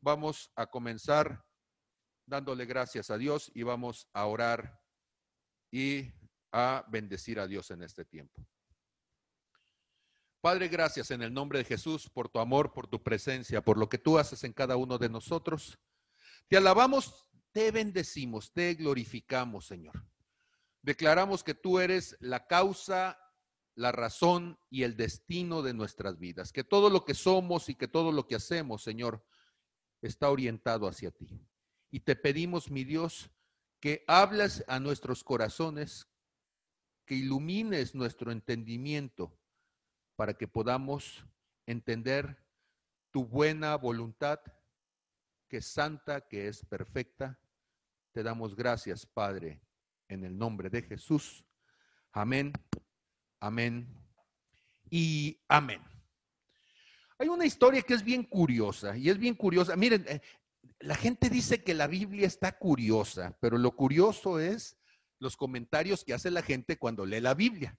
vamos a comenzar dándole gracias a Dios y vamos a orar y a bendecir a Dios en este tiempo. Padre, gracias en el nombre de Jesús por tu amor, por tu presencia, por lo que tú haces en cada uno de nosotros. Te alabamos, te bendecimos, te glorificamos, Señor. Declaramos que tú eres la causa, la razón y el destino de nuestras vidas, que todo lo que somos y que todo lo que hacemos, Señor, está orientado hacia ti. Y te pedimos, mi Dios, que hables a nuestros corazones, que ilumines nuestro entendimiento para que podamos entender tu buena voluntad, que es santa, que es perfecta. Te damos gracias, Padre, en el nombre de Jesús. Amén, amén y amén. Hay una historia que es bien curiosa y es bien curiosa. Miren, eh, la gente dice que la Biblia está curiosa, pero lo curioso es los comentarios que hace la gente cuando lee la Biblia.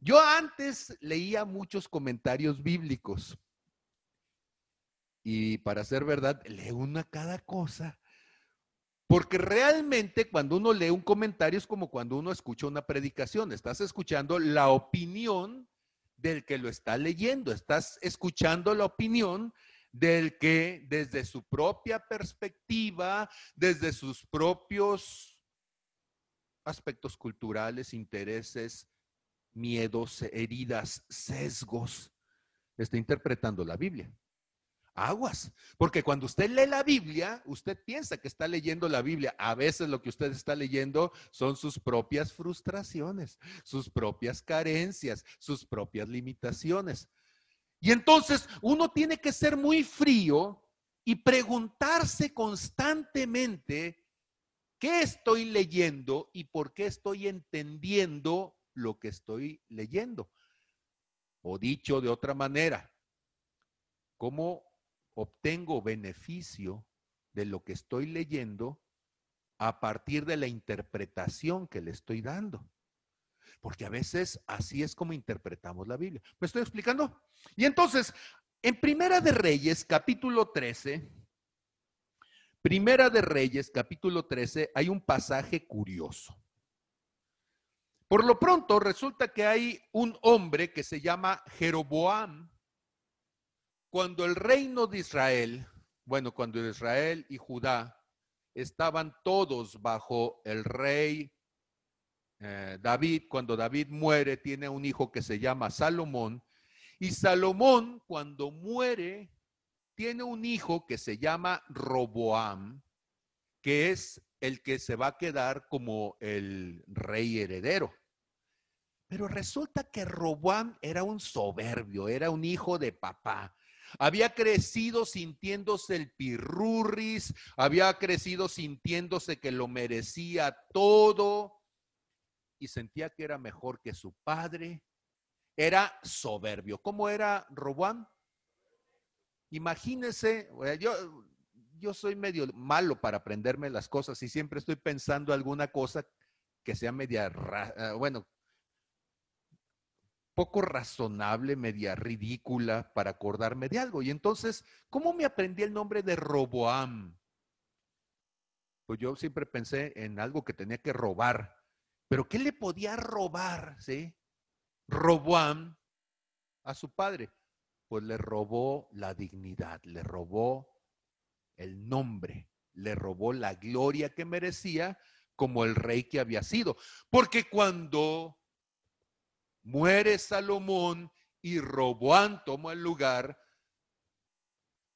Yo antes leía muchos comentarios bíblicos y para ser verdad, leo una cada cosa. Porque realmente cuando uno lee un comentario es como cuando uno escucha una predicación. Estás escuchando la opinión del que lo está leyendo. Estás escuchando la opinión del que desde su propia perspectiva, desde sus propios aspectos culturales, intereses, miedos, heridas, sesgos, está interpretando la Biblia. Aguas, porque cuando usted lee la Biblia, usted piensa que está leyendo la Biblia. A veces lo que usted está leyendo son sus propias frustraciones, sus propias carencias, sus propias limitaciones. Y entonces uno tiene que ser muy frío y preguntarse constantemente qué estoy leyendo y por qué estoy entendiendo lo que estoy leyendo. O dicho de otra manera, ¿cómo obtengo beneficio de lo que estoy leyendo a partir de la interpretación que le estoy dando? Porque a veces así es como interpretamos la Biblia. ¿Me estoy explicando? Y entonces, en Primera de Reyes, capítulo 13, Primera de Reyes, capítulo 13, hay un pasaje curioso. Por lo pronto resulta que hay un hombre que se llama Jeroboam. Cuando el reino de Israel, bueno, cuando Israel y Judá estaban todos bajo el rey eh, David, cuando David muere, tiene un hijo que se llama Salomón. Y Salomón, cuando muere, tiene un hijo que se llama Roboam, que es el que se va a quedar como el rey heredero. Pero resulta que Roboam era un soberbio, era un hijo de papá. Había crecido sintiéndose el pirurris, había crecido sintiéndose que lo merecía todo y sentía que era mejor que su padre. Era soberbio. ¿Cómo era Roboam? Imagínese, yo, yo soy medio malo para aprenderme las cosas y siempre estoy pensando alguna cosa que sea media, eh, bueno, poco razonable, media ridícula para acordarme de algo. Y entonces, ¿cómo me aprendí el nombre de Roboam? Pues yo siempre pensé en algo que tenía que robar. Pero ¿qué le podía robar, sí? Roboam a su padre. Pues le robó la dignidad, le robó el nombre, le robó la gloria que merecía como el rey que había sido. Porque cuando muere Salomón y Roboán toma el lugar,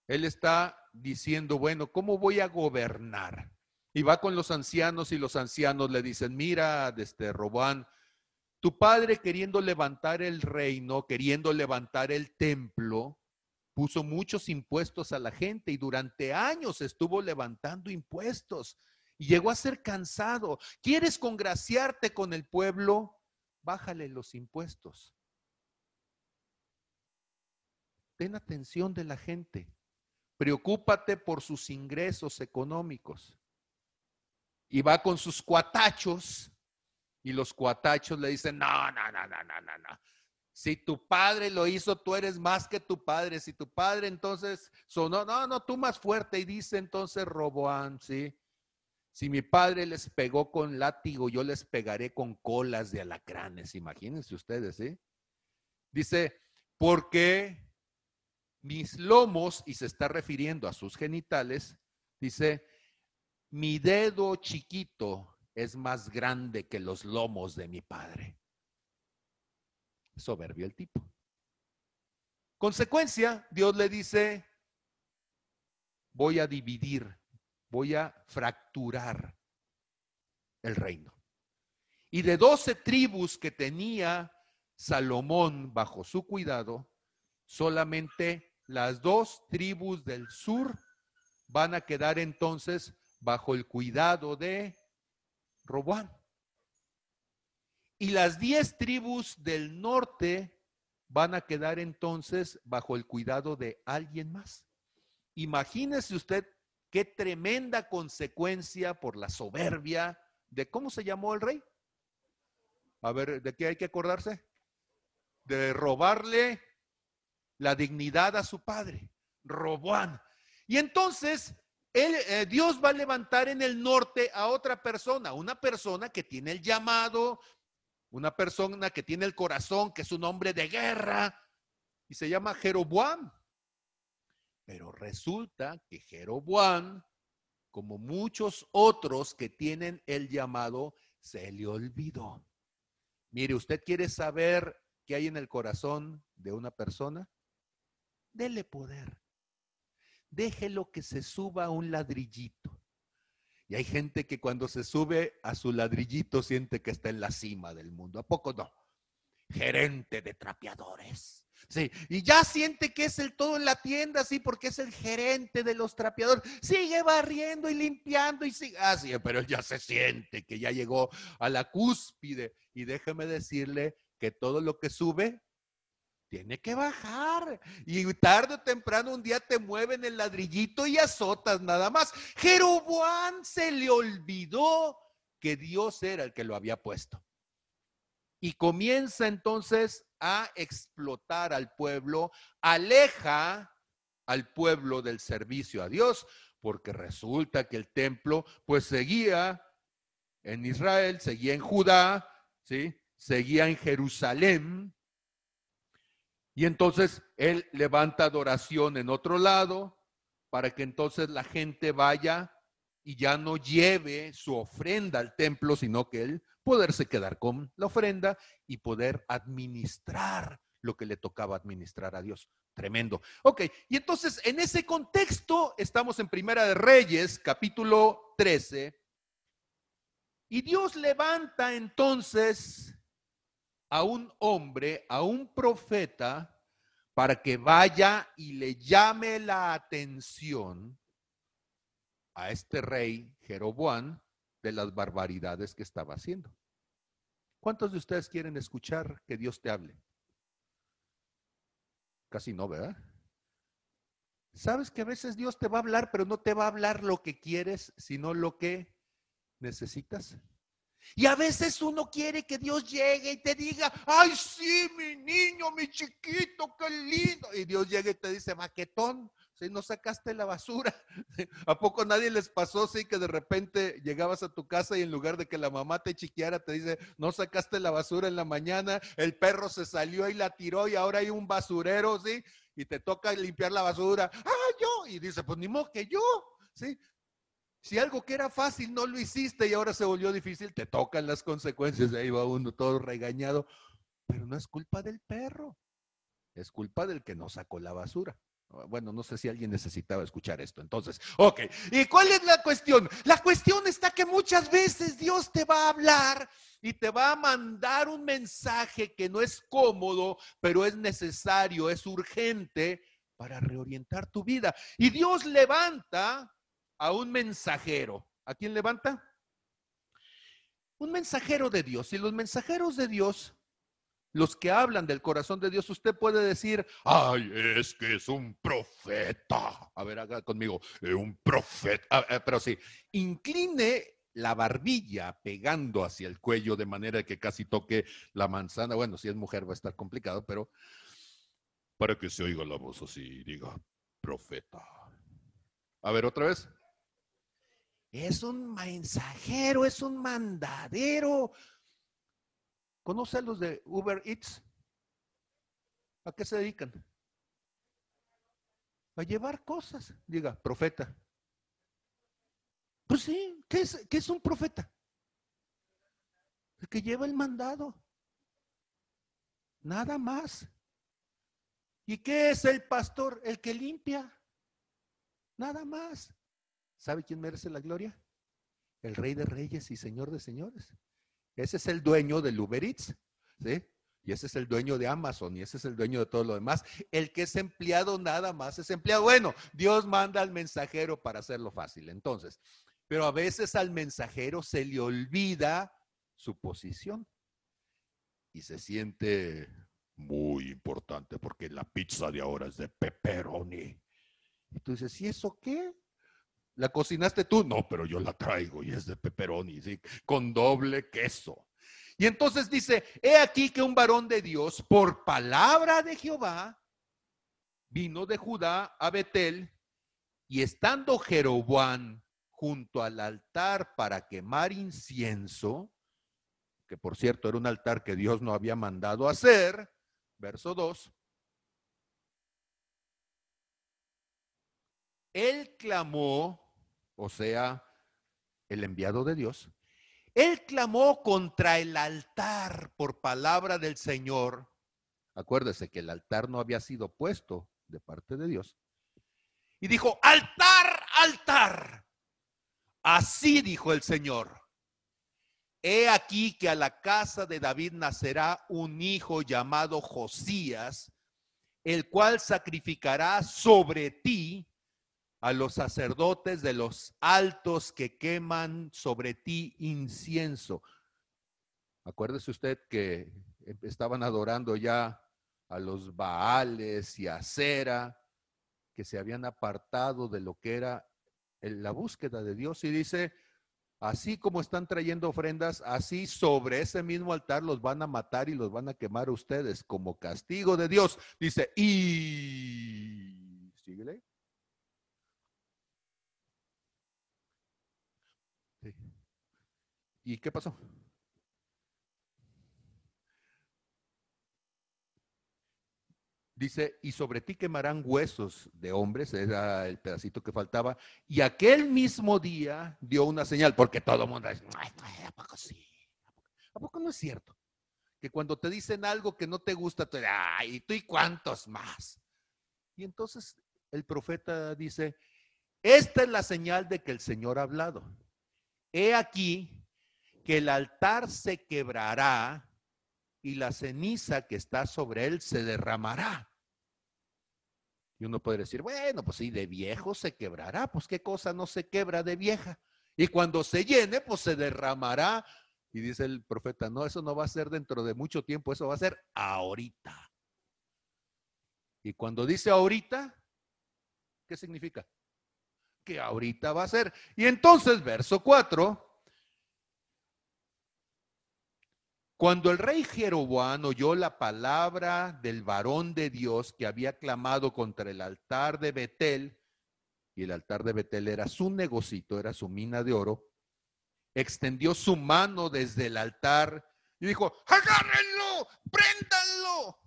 él está diciendo, bueno, ¿cómo voy a gobernar? Y va con los ancianos y los ancianos le dicen, mira, desde Roboán, tu padre queriendo levantar el reino, queriendo levantar el templo, puso muchos impuestos a la gente y durante años estuvo levantando impuestos y llegó a ser cansado. ¿Quieres congraciarte con el pueblo? Bájale los impuestos. Ten atención de la gente. Preocúpate por sus ingresos económicos. Y va con sus cuatachos y los cuatachos le dicen, no, no, no, no, no, no, no. Si tu padre lo hizo, tú eres más que tu padre. Si tu padre entonces sonó, no, no, tú más fuerte. Y dice entonces Roboán, ¿sí? Si mi padre les pegó con látigo, yo les pegaré con colas de alacranes. Imagínense ustedes, ¿sí? Dice, porque mis lomos, y se está refiriendo a sus genitales, dice, mi dedo chiquito es más grande que los lomos de mi padre. Soberbio el tipo. Consecuencia, Dios le dice, voy a dividir, voy a fracturar el reino. Y de doce tribus que tenía Salomón bajo su cuidado, solamente las dos tribus del sur van a quedar entonces bajo el cuidado de Roboán. Y las diez tribus del norte van a quedar entonces bajo el cuidado de alguien más. Imagínese usted qué tremenda consecuencia por la soberbia de cómo se llamó el rey. A ver, ¿de qué hay que acordarse? De robarle la dignidad a su padre, Roboán. Y entonces eh, Dios va a levantar en el norte a otra persona, una persona que tiene el llamado, una persona que tiene el corazón, que es un hombre de guerra, y se llama Jeroboam. Pero resulta que Jeroboam, como muchos otros que tienen el llamado, se le olvidó. Mire, ¿usted quiere saber qué hay en el corazón de una persona? Dele poder. Déjelo que se suba a un ladrillito. Y hay gente que cuando se sube a su ladrillito siente que está en la cima del mundo. ¿A poco no? Gerente de trapeadores. Sí, y ya siente que es el todo en la tienda, sí, porque es el gerente de los trapeadores. Sigue barriendo y limpiando y sigue ah, pero él ya se siente que ya llegó a la cúspide. Y déjeme decirle que todo lo que sube tiene que bajar. Y tarde o temprano un día te mueven el ladrillito y azotas nada más. Jeroboam se le olvidó que Dios era el que lo había puesto. Y comienza entonces a explotar al pueblo, aleja al pueblo del servicio a Dios, porque resulta que el templo pues seguía en Israel, seguía en Judá, ¿sí? seguía en Jerusalén, y entonces él levanta adoración en otro lado para que entonces la gente vaya y ya no lleve su ofrenda al templo, sino que él poderse quedar con la ofrenda y poder administrar lo que le tocaba administrar a Dios. Tremendo. Ok, y entonces en ese contexto estamos en Primera de Reyes, capítulo 13, y Dios levanta entonces a un hombre, a un profeta, para que vaya y le llame la atención a este rey Jeroboam de las barbaridades que estaba haciendo. ¿Cuántos de ustedes quieren escuchar que Dios te hable? Casi no, ¿verdad? Sabes que a veces Dios te va a hablar, pero no te va a hablar lo que quieres, sino lo que necesitas. Y a veces uno quiere que Dios llegue y te diga, ay, sí, mi niño, mi chiquito, qué lindo. Y Dios llega y te dice, maquetón, si no sacaste la basura. ¿A poco nadie les pasó, sí, que de repente llegabas a tu casa y en lugar de que la mamá te chiquiara, te dice, no sacaste la basura en la mañana, el perro se salió y la tiró y ahora hay un basurero, sí, y te toca limpiar la basura. Ah, yo. Y dice, pues ni modo que yo, sí. Si algo que era fácil no lo hiciste y ahora se volvió difícil, te tocan las consecuencias. Ahí va uno todo regañado. Pero no es culpa del perro. Es culpa del que no sacó la basura. Bueno, no sé si alguien necesitaba escuchar esto. Entonces, ok. ¿Y cuál es la cuestión? La cuestión está que muchas veces Dios te va a hablar y te va a mandar un mensaje que no es cómodo, pero es necesario, es urgente para reorientar tu vida. Y Dios levanta a un mensajero. ¿A quién levanta? Un mensajero de Dios. Y los mensajeros de Dios, los que hablan del corazón de Dios, usted puede decir, ay, es que es un profeta. A ver, haga conmigo, un profeta. Ah, eh, pero sí, incline la barbilla pegando hacia el cuello de manera que casi toque la manzana. Bueno, si es mujer va a estar complicado, pero para que se oiga la voz así, diga, profeta. A ver, otra vez. Es un mensajero, es un mandadero. ¿Conoce los de Uber Eats? ¿A qué se dedican? A llevar cosas. Diga, profeta. Pues sí, ¿qué es, qué es un profeta? El que lleva el mandado. Nada más. ¿Y qué es el pastor? El que limpia. Nada más. ¿Sabe quién merece la gloria? El rey de reyes y señor de señores. Ese es el dueño del Uber Eats. ¿sí? Y ese es el dueño de Amazon y ese es el dueño de todo lo demás. El que es empleado nada más es empleado. Bueno, Dios manda al mensajero para hacerlo fácil. Entonces, pero a veces al mensajero se le olvida su posición y se siente muy importante porque la pizza de ahora es de pepperoni. Y tú dices, ¿y eso qué? ¿La cocinaste tú? No, pero yo la traigo y es de pepperoni, ¿sí? con doble queso. Y entonces dice, he aquí que un varón de Dios, por palabra de Jehová, vino de Judá a Betel, y estando Jeroboam junto al altar para quemar incienso, que por cierto era un altar que Dios no había mandado hacer, verso 2, él clamó, o sea, el enviado de Dios, él clamó contra el altar por palabra del Señor. Acuérdese que el altar no había sido puesto de parte de Dios. Y dijo, altar, altar. Así dijo el Señor. He aquí que a la casa de David nacerá un hijo llamado Josías, el cual sacrificará sobre ti a los sacerdotes de los altos que queman sobre ti incienso. Acuérdese usted que estaban adorando ya a los Baales y a Cera, que se habían apartado de lo que era la búsqueda de Dios. Y dice, así como están trayendo ofrendas, así sobre ese mismo altar los van a matar y los van a quemar ustedes como castigo de Dios. Dice, y... Síguele. ¿Y qué pasó? Dice, y sobre ti quemarán huesos de hombres, era el pedacito que faltaba, y aquel mismo día dio una señal, porque todo el mundo dice, ¿a poco sí? ¿A poco no es cierto? Que cuando te dicen algo que no te gusta, te ay, ¿tú y cuántos más? Y entonces el profeta dice, esta es la señal de que el Señor ha hablado. He aquí que el altar se quebrará y la ceniza que está sobre él se derramará. Y uno puede decir, bueno, pues sí, de viejo se quebrará, pues qué cosa no se quebra de vieja. Y cuando se llene, pues se derramará. Y dice el profeta, no, eso no va a ser dentro de mucho tiempo, eso va a ser ahorita. Y cuando dice ahorita, ¿qué significa? Que ahorita va a ser. Y entonces, verso 4, Cuando el rey Jeroboam oyó la palabra del varón de Dios que había clamado contra el altar de Betel, y el altar de Betel era su negocito, era su mina de oro, extendió su mano desde el altar y dijo, agárrenlo, préndanlo.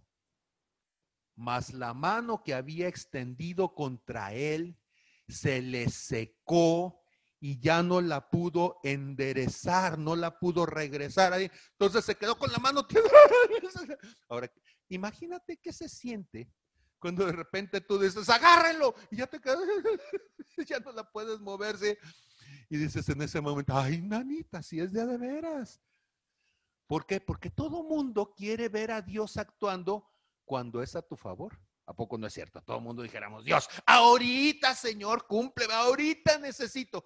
Mas la mano que había extendido contra él se le secó y ya no la pudo enderezar, no la pudo regresar ahí. Entonces se quedó con la mano. Ahora, imagínate qué se siente cuando de repente tú dices, agárrenlo, y ya te quedas, ya no la puedes moverse. Y dices en ese momento, ay, nanita, si es de de veras. ¿Por qué? Porque todo mundo quiere ver a Dios actuando cuando es a tu favor. ¿A poco no es cierto? Todo el mundo dijéramos, Dios, ahorita, Señor, cumple, ahorita necesito.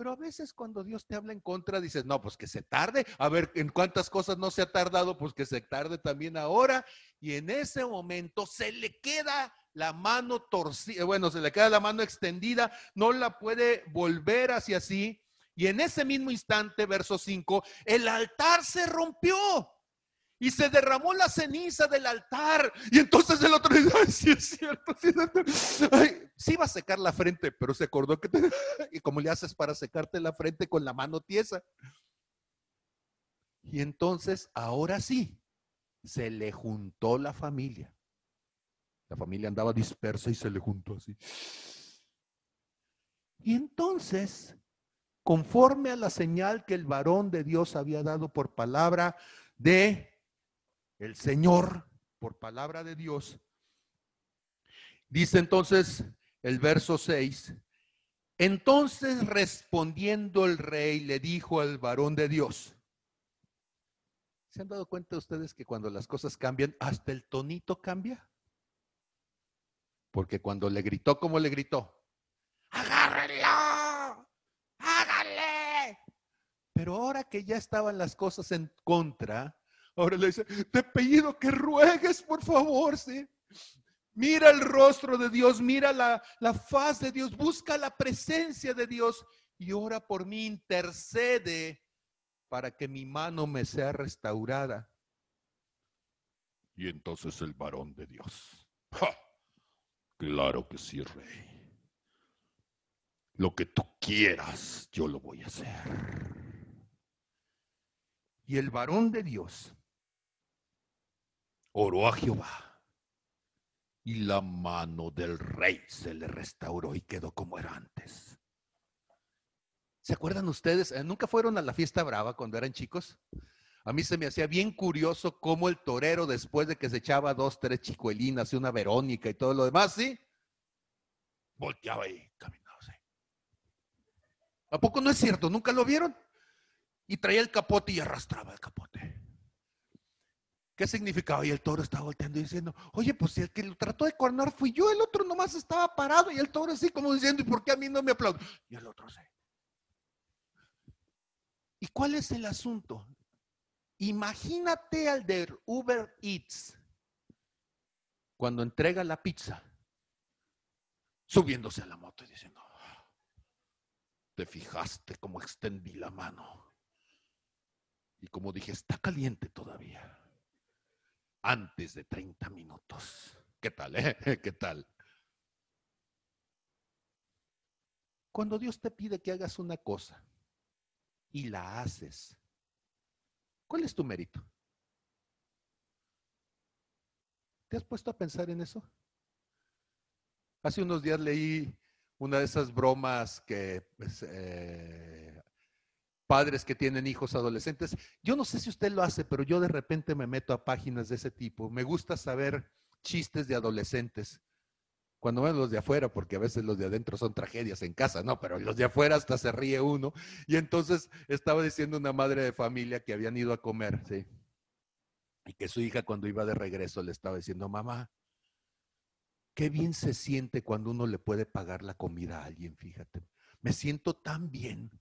Pero a veces cuando Dios te habla en contra, dices, no, pues que se tarde. A ver, ¿en cuántas cosas no se ha tardado? Pues que se tarde también ahora. Y en ese momento se le queda la mano torcida, bueno, se le queda la mano extendida, no la puede volver hacia sí. Y en ese mismo instante, verso 5, el altar se rompió y se derramó la ceniza del altar. Y entonces el otro dice, ay, sí es cierto, sí, sí va a secar la frente, pero se acordó que, te... y como le haces para secarte la frente con la mano tiesa. Y entonces, ahora sí, se le juntó la familia. La familia andaba dispersa y se le juntó así. Y entonces, conforme a la señal que el varón de Dios había dado por palabra de el Señor por palabra de Dios. Dice entonces el verso 6, entonces respondiendo el rey le dijo al varón de Dios, ¿se han dado cuenta ustedes que cuando las cosas cambian, hasta el tonito cambia? Porque cuando le gritó, ¿cómo le gritó? ¡Agárrenlo! ¡Háganle! Pero ahora que ya estaban las cosas en contra, Ahora le dice, te pedido que ruegues, por favor, ¿sí? Mira el rostro de Dios, mira la, la faz de Dios, busca la presencia de Dios y ora por mí, intercede para que mi mano me sea restaurada. Y entonces el varón de Dios, claro que sí, rey. Lo que tú quieras, yo lo voy a hacer. Y el varón de Dios oró a Jehová. Y la mano del rey se le restauró y quedó como era antes. ¿Se acuerdan ustedes? Eh, ¿Nunca fueron a la fiesta brava cuando eran chicos? A mí se me hacía bien curioso cómo el torero, después de que se echaba dos, tres chicuelinas y una Verónica y todo lo demás, ¿sí? Volteaba y caminaba así. ¿A poco no es cierto? ¿Nunca lo vieron? Y traía el capote y arrastraba el capote. ¿Qué significaba? Y el toro estaba volteando y diciendo, oye, pues si el que lo trató de coronar fui yo, el otro nomás estaba parado y el toro así como diciendo, ¿y por qué a mí no me aplaude? Y el otro sí. ¿Y cuál es el asunto? Imagínate al de Uber Eats cuando entrega la pizza, subiéndose a la moto y diciendo, te fijaste cómo extendí la mano. Y como dije, está caliente todavía antes de 30 minutos. ¿Qué tal? Eh? ¿Qué tal? Cuando Dios te pide que hagas una cosa y la haces, ¿cuál es tu mérito? ¿Te has puesto a pensar en eso? Hace unos días leí una de esas bromas que pues, eh, padres que tienen hijos adolescentes. Yo no sé si usted lo hace, pero yo de repente me meto a páginas de ese tipo. Me gusta saber chistes de adolescentes. Cuando ven los de afuera, porque a veces los de adentro son tragedias en casa, ¿no? Pero los de afuera hasta se ríe uno. Y entonces estaba diciendo una madre de familia que habían ido a comer, ¿sí? Y que su hija cuando iba de regreso le estaba diciendo, mamá, qué bien se siente cuando uno le puede pagar la comida a alguien, fíjate. Me siento tan bien.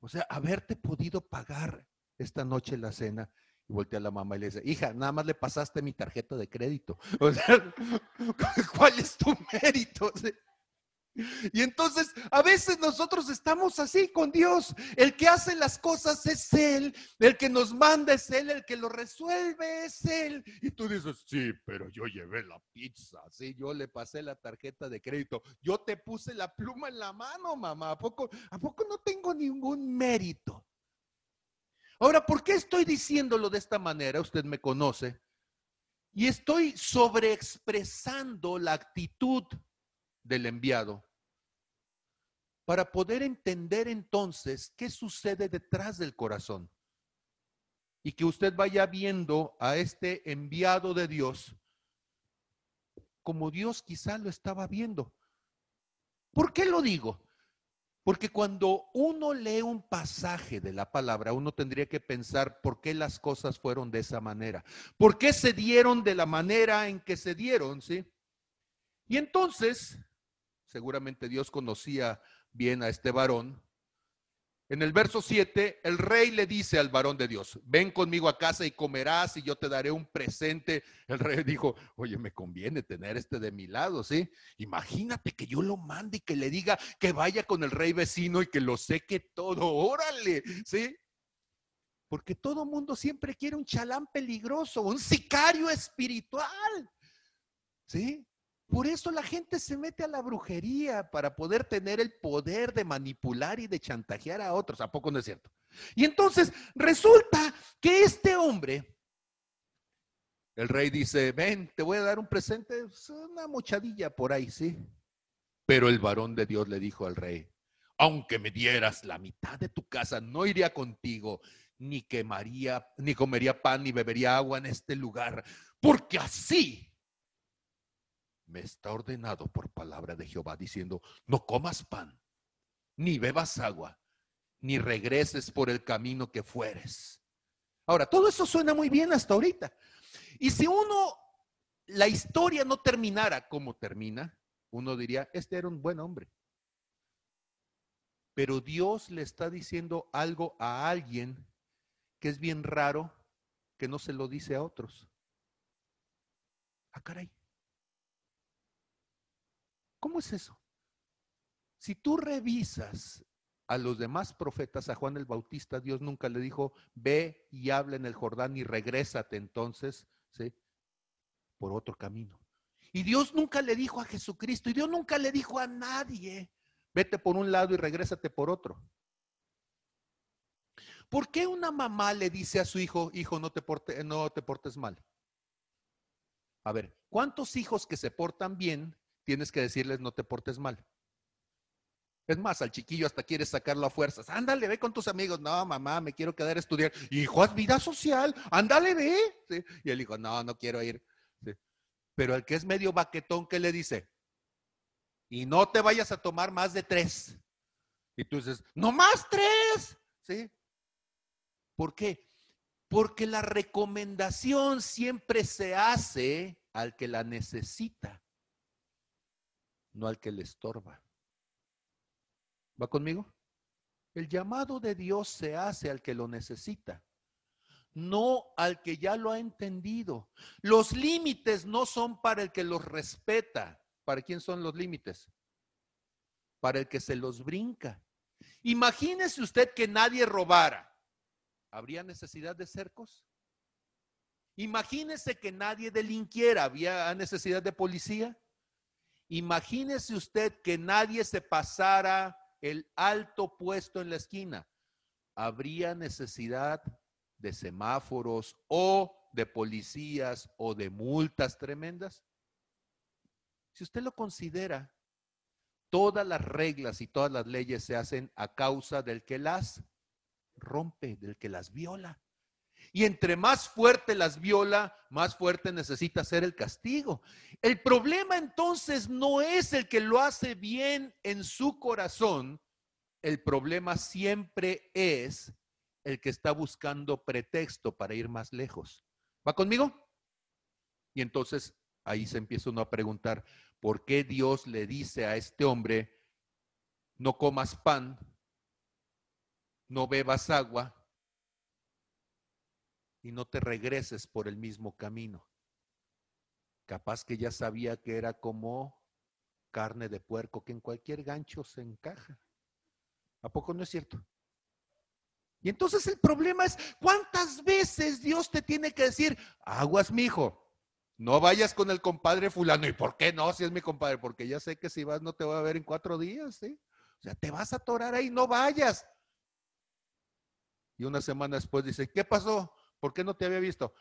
O sea, haberte podido pagar esta noche la cena. Y voltea a la mamá y le dice, hija, nada más le pasaste mi tarjeta de crédito. O sea, ¿cuál es tu mérito? Y entonces a veces nosotros estamos así con Dios. El que hace las cosas es Él, el que nos manda es Él, el que lo resuelve es Él. Y tú dices, sí, pero yo llevé la pizza, sí, yo le pasé la tarjeta de crédito, yo te puse la pluma en la mano, mamá. ¿A poco, a poco no tengo ningún mérito? Ahora, ¿por qué estoy diciéndolo de esta manera? Usted me conoce. Y estoy sobreexpresando la actitud del enviado para poder entender entonces qué sucede detrás del corazón. Y que usted vaya viendo a este enviado de Dios como Dios quizá lo estaba viendo. ¿Por qué lo digo? Porque cuando uno lee un pasaje de la palabra, uno tendría que pensar por qué las cosas fueron de esa manera. ¿Por qué se dieron de la manera en que se dieron? ¿sí? Y entonces, seguramente Dios conocía bien a este varón En el verso 7, el rey le dice al varón de Dios, ven conmigo a casa y comerás y yo te daré un presente. El rey dijo, oye, me conviene tener este de mi lado, ¿sí? Imagínate que yo lo mande y que le diga que vaya con el rey vecino y que lo seque todo, órale, ¿sí? Porque todo mundo siempre quiere un chalán peligroso, un sicario espiritual, ¿sí? Por eso la gente se mete a la brujería para poder tener el poder de manipular y de chantajear a otros. ¿A poco no es cierto? Y entonces resulta que este hombre, el rey dice, ven, te voy a dar un presente, una mochadilla por ahí, ¿sí? Pero el varón de Dios le dijo al rey, aunque me dieras la mitad de tu casa, no iría contigo, ni quemaría, ni comería pan, ni bebería agua en este lugar, porque así me está ordenado por palabra de Jehová diciendo, no comas pan, ni bebas agua, ni regreses por el camino que fueres. Ahora, todo eso suena muy bien hasta ahorita. Y si uno, la historia no terminara como termina, uno diría, este era un buen hombre. Pero Dios le está diciendo algo a alguien que es bien raro que no se lo dice a otros. Ah, caray. ¿Cómo es eso? Si tú revisas a los demás profetas, a Juan el Bautista, Dios nunca le dijo, ve y habla en el Jordán y regrésate entonces, ¿sí? Por otro camino. Y Dios nunca le dijo a Jesucristo, y Dios nunca le dijo a nadie, vete por un lado y regrésate por otro. ¿Por qué una mamá le dice a su hijo, hijo, no te, no te portes mal? A ver, ¿cuántos hijos que se portan bien tienes que decirles no te portes mal. Es más, al chiquillo hasta quieres sacarlo a fuerzas. Ándale, ve con tus amigos. No, mamá, me quiero quedar a estudiar. Hijo, haz vida social. Ándale, ve. Y el hijo, no, no quiero ir. Pero el que es medio baquetón, ¿qué le dice? Y no te vayas a tomar más de tres. Y tú dices, no más tres. ¿Sí? ¿Por qué? Porque la recomendación siempre se hace al que la necesita no al que le estorba. ¿Va conmigo? El llamado de Dios se hace al que lo necesita, no al que ya lo ha entendido. Los límites no son para el que los respeta. ¿Para quién son los límites? Para el que se los brinca. Imagínese usted que nadie robara. ¿Habría necesidad de cercos? Imagínese que nadie delinquiera. ¿Había necesidad de policía? Imagínese usted que nadie se pasara el alto puesto en la esquina. ¿Habría necesidad de semáforos o de policías o de multas tremendas? Si usted lo considera, todas las reglas y todas las leyes se hacen a causa del que las rompe, del que las viola. Y entre más fuerte las viola, más fuerte necesita ser el castigo. El problema entonces no es el que lo hace bien en su corazón, el problema siempre es el que está buscando pretexto para ir más lejos. ¿Va conmigo? Y entonces ahí se empieza uno a preguntar, ¿por qué Dios le dice a este hombre, no comas pan, no bebas agua, y no te regreses por el mismo camino. Capaz que ya sabía que era como carne de puerco que en cualquier gancho se encaja. ¿A poco no es cierto? Y entonces el problema es, ¿cuántas veces Dios te tiene que decir, aguas, mi hijo, no vayas con el compadre fulano? ¿Y por qué no? Si es mi compadre, porque ya sé que si vas no te voy a ver en cuatro días, ¿sí? O sea, te vas a atorar ahí, no vayas. Y una semana después dice, ¿qué pasó? ¿Por qué no te había visto?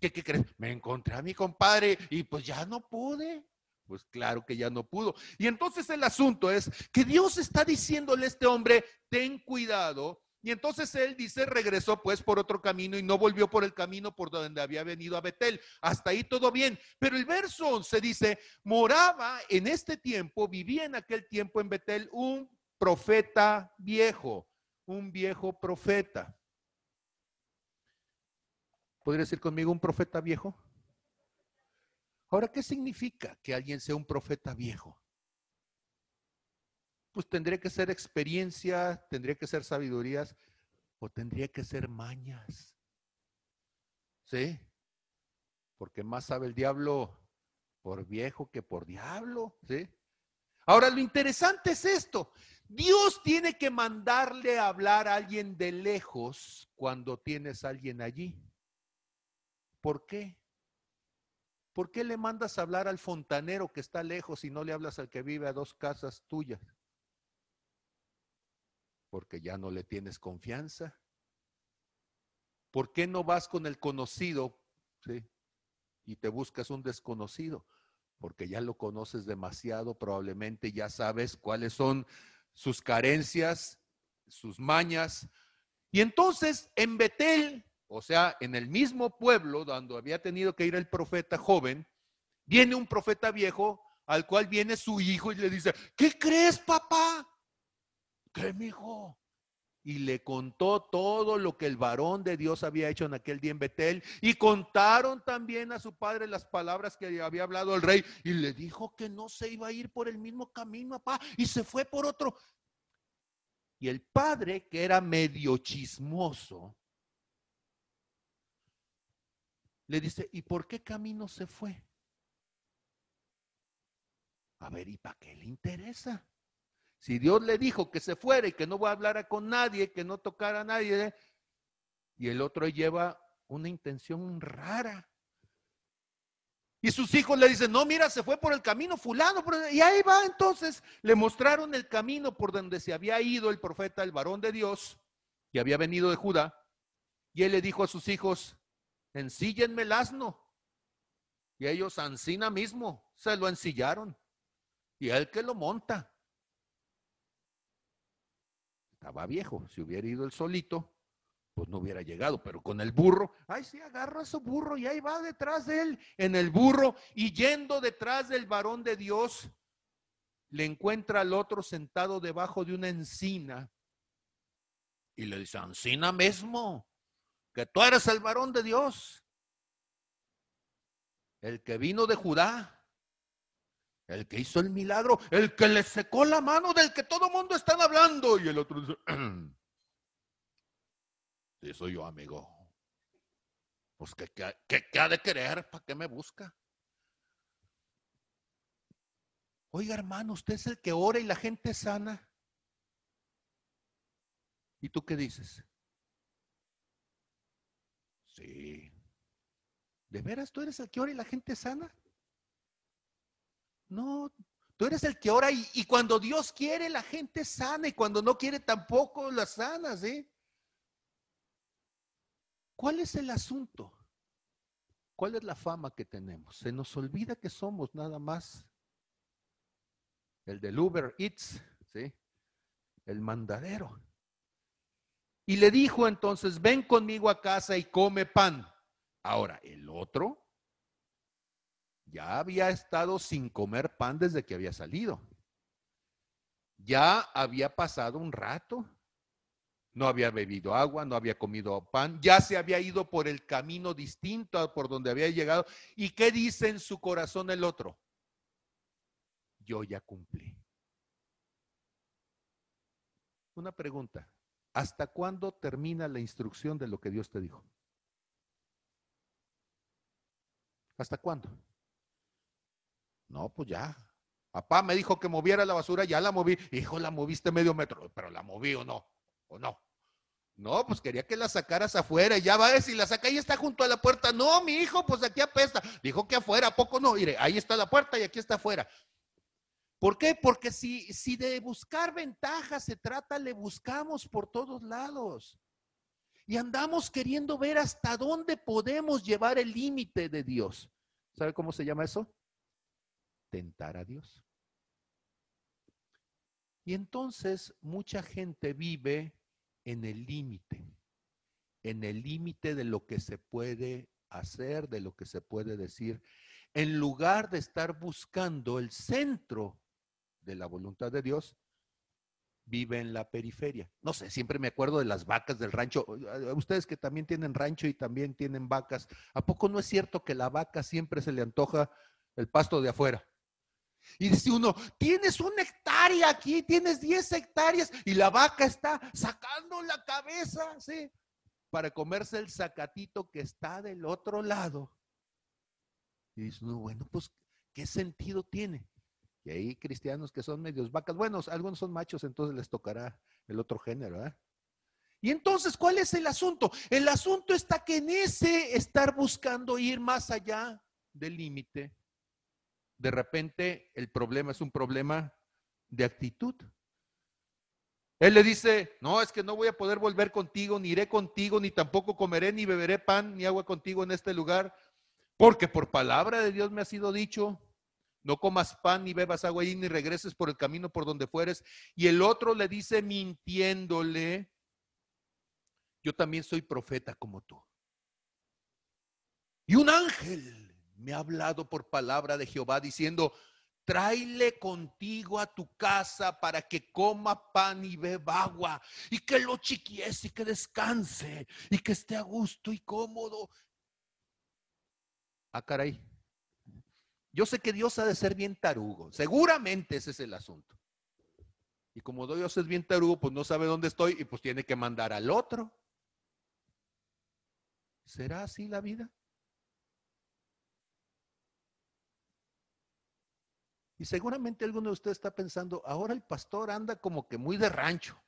¿Qué, qué crees? Me encontré a mi compadre y pues ya no pude. Pues claro que ya no pudo. Y entonces el asunto es que Dios está diciéndole a este hombre, ten cuidado. Y entonces él dice, regresó pues por otro camino y no volvió por el camino por donde había venido a Betel. Hasta ahí todo bien. Pero el verso 11 dice, moraba en este tiempo, vivía en aquel tiempo en Betel un profeta viejo, un viejo profeta. ¿Podría decir conmigo un profeta viejo? Ahora, ¿qué significa que alguien sea un profeta viejo? Pues tendría que ser experiencia, tendría que ser sabidurías o tendría que ser mañas. ¿Sí? Porque más sabe el diablo por viejo que por diablo, ¿sí? Ahora lo interesante es esto. Dios tiene que mandarle a hablar a alguien de lejos cuando tienes a alguien allí. ¿Por qué? ¿Por qué le mandas a hablar al fontanero que está lejos y no le hablas al que vive a dos casas tuyas? Porque ya no le tienes confianza. ¿Por qué no vas con el conocido y te buscas un desconocido? Porque ya lo conoces demasiado, probablemente ya sabes cuáles son sus carencias, sus mañas. Y entonces en Betel o sea, en el mismo pueblo donde había tenido que ir el profeta joven, viene un profeta viejo al cual viene su hijo y le dice, ¿qué crees, papá? ¿Qué, mi hijo? Y le contó todo lo que el varón de Dios había hecho en aquel día en Betel. Y contaron también a su padre las palabras que había hablado el rey. Y le dijo que no se iba a ir por el mismo camino, papá. Y se fue por otro. Y el padre, que era medio chismoso, le dice, ¿y por qué camino se fue? A ver, ¿y para qué le interesa? Si Dios le dijo que se fuera y que no va a hablar con nadie, que no tocara a nadie, y el otro lleva una intención rara. Y sus hijos le dicen, no, mira, se fue por el camino fulano. Y ahí va entonces, le mostraron el camino por donde se había ido el profeta, el varón de Dios, que había venido de Judá. Y él le dijo a sus hijos, ensíllenme el asno. Y ellos, Ancina mismo, se lo ensillaron. Y él que lo monta. Estaba viejo. Si hubiera ido el solito, pues no hubiera llegado. Pero con el burro, ay, sí, agarra a su burro y ahí va detrás de él, en el burro, y yendo detrás del varón de Dios, le encuentra al otro sentado debajo de una encina. Y le dice, Ancina mismo, que tú eres el varón de Dios, el que vino de Judá, el que hizo el milagro, el que le secó la mano del que todo mundo está hablando. Y el otro dice, sí, soy yo, amigo. Pues, ¿qué, qué ha de querer? ¿Para qué me busca? Oiga, hermano, usted es el que ora y la gente sana. ¿Y tú qué dices? Sí. ¿De veras tú eres el que ora y la gente sana? No, tú eres el que ora y, cuando Dios quiere la gente sana y cuando no quiere tampoco la sana, ¿sí? ¿Cuál es el asunto? ¿Cuál es la fama que tenemos? Se nos olvida que somos nada más el del Uber Eats, ¿sí? El mandadero. Y le dijo entonces, ven conmigo a casa y come pan. Ahora, el otro ya había estado sin comer pan desde que había salido. Ya había pasado un rato. No había bebido agua, no había comido pan, ya se había ido por el camino distinto a por donde había llegado. ¿Y qué dice en su corazón el otro? Yo ya cumplí. Una pregunta. ¿Hasta cuándo termina la instrucción de lo que Dios te dijo? ¿Hasta cuándo? No, pues ya. Papá me dijo que moviera la basura, ya la moví. Hijo, la moviste medio metro, pero la moví o no, o no. No, pues quería que la sacaras afuera. Ya va, si la saca, ahí está junto a la puerta. No, mi hijo, pues aquí apesta. Dijo que afuera, ¿a poco no? Mire, ahí está la puerta y aquí está afuera. ¿Por qué? Porque si, si de buscar ventajas se trata, le buscamos por todos lados. Y andamos queriendo ver hasta dónde podemos llevar el límite de Dios. ¿Sabe cómo se llama eso? Tentar a Dios. Y entonces mucha gente vive en el límite, en el límite de lo que se puede hacer, de lo que se puede decir, en lugar de estar buscando el centro de la voluntad de Dios, vive en la periferia. No sé, siempre me acuerdo de las vacas del rancho. Ustedes que también tienen rancho y también tienen vacas, ¿a poco no es cierto que la vaca siempre se le antoja el pasto de afuera? Y dice uno, tienes una hectárea aquí, tienes 10 hectáreas y la vaca está sacando la cabeza, ¿sí? Para comerse el zacatito que está del otro lado. Y dice uno, bueno, pues, ¿qué sentido tiene? Y hay cristianos que son medios vacas. Bueno, algunos son machos, entonces les tocará el otro género, ¿eh? Y entonces, ¿cuál es el asunto? El asunto está que en ese estar buscando ir más allá del límite, de repente el problema es un problema de actitud. Él le dice, no, es que no voy a poder volver contigo, ni iré contigo, ni tampoco comeré, ni beberé pan, ni agua contigo en este lugar, porque por palabra de Dios me ha sido dicho, no comas pan, ni bebas agua ahí, ni regreses por el camino por donde fueres. Y el otro le dice mintiéndole, yo también soy profeta como tú. Y un ángel me ha hablado por palabra de Jehová diciendo, tráele contigo a tu casa para que coma pan y beba agua y que lo chiquiese y que descanse y que esté a gusto y cómodo. Ah, caray. Yo sé que Dios ha de ser bien tarugo. Seguramente ese es el asunto. Y como Dios es bien tarugo, pues no sabe dónde estoy y pues tiene que mandar al otro. ¿Será así la vida? Y seguramente alguno de ustedes está pensando, ahora el pastor anda como que muy de rancho.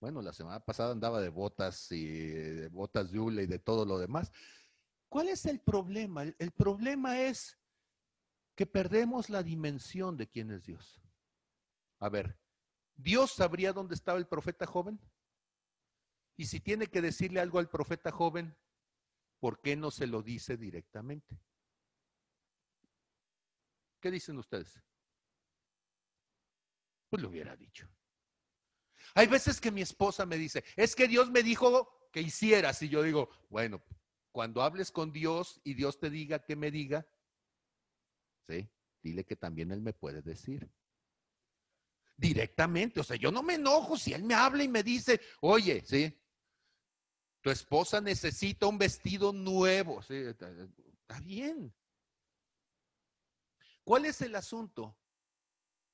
Bueno, la semana pasada andaba de botas y de botas de hule y de todo lo demás. ¿Cuál es el problema? El, el problema es que perdemos la dimensión de quién es Dios. A ver, ¿Dios sabría dónde estaba el profeta joven? Y si tiene que decirle algo al profeta joven, ¿por qué no se lo dice directamente? ¿Qué dicen ustedes? Pues lo hubiera dicho. Hay veces que mi esposa me dice, es que Dios me dijo que hicieras. Y yo digo, bueno, cuando hables con Dios y Dios te diga que me diga, Dile que también Él me puede decir. Directamente, o sea, yo no me enojo si Él me habla y me dice, oye, ¿sí? Tu esposa necesita un vestido nuevo, ¿sí? Está bien. ¿Cuál es el asunto?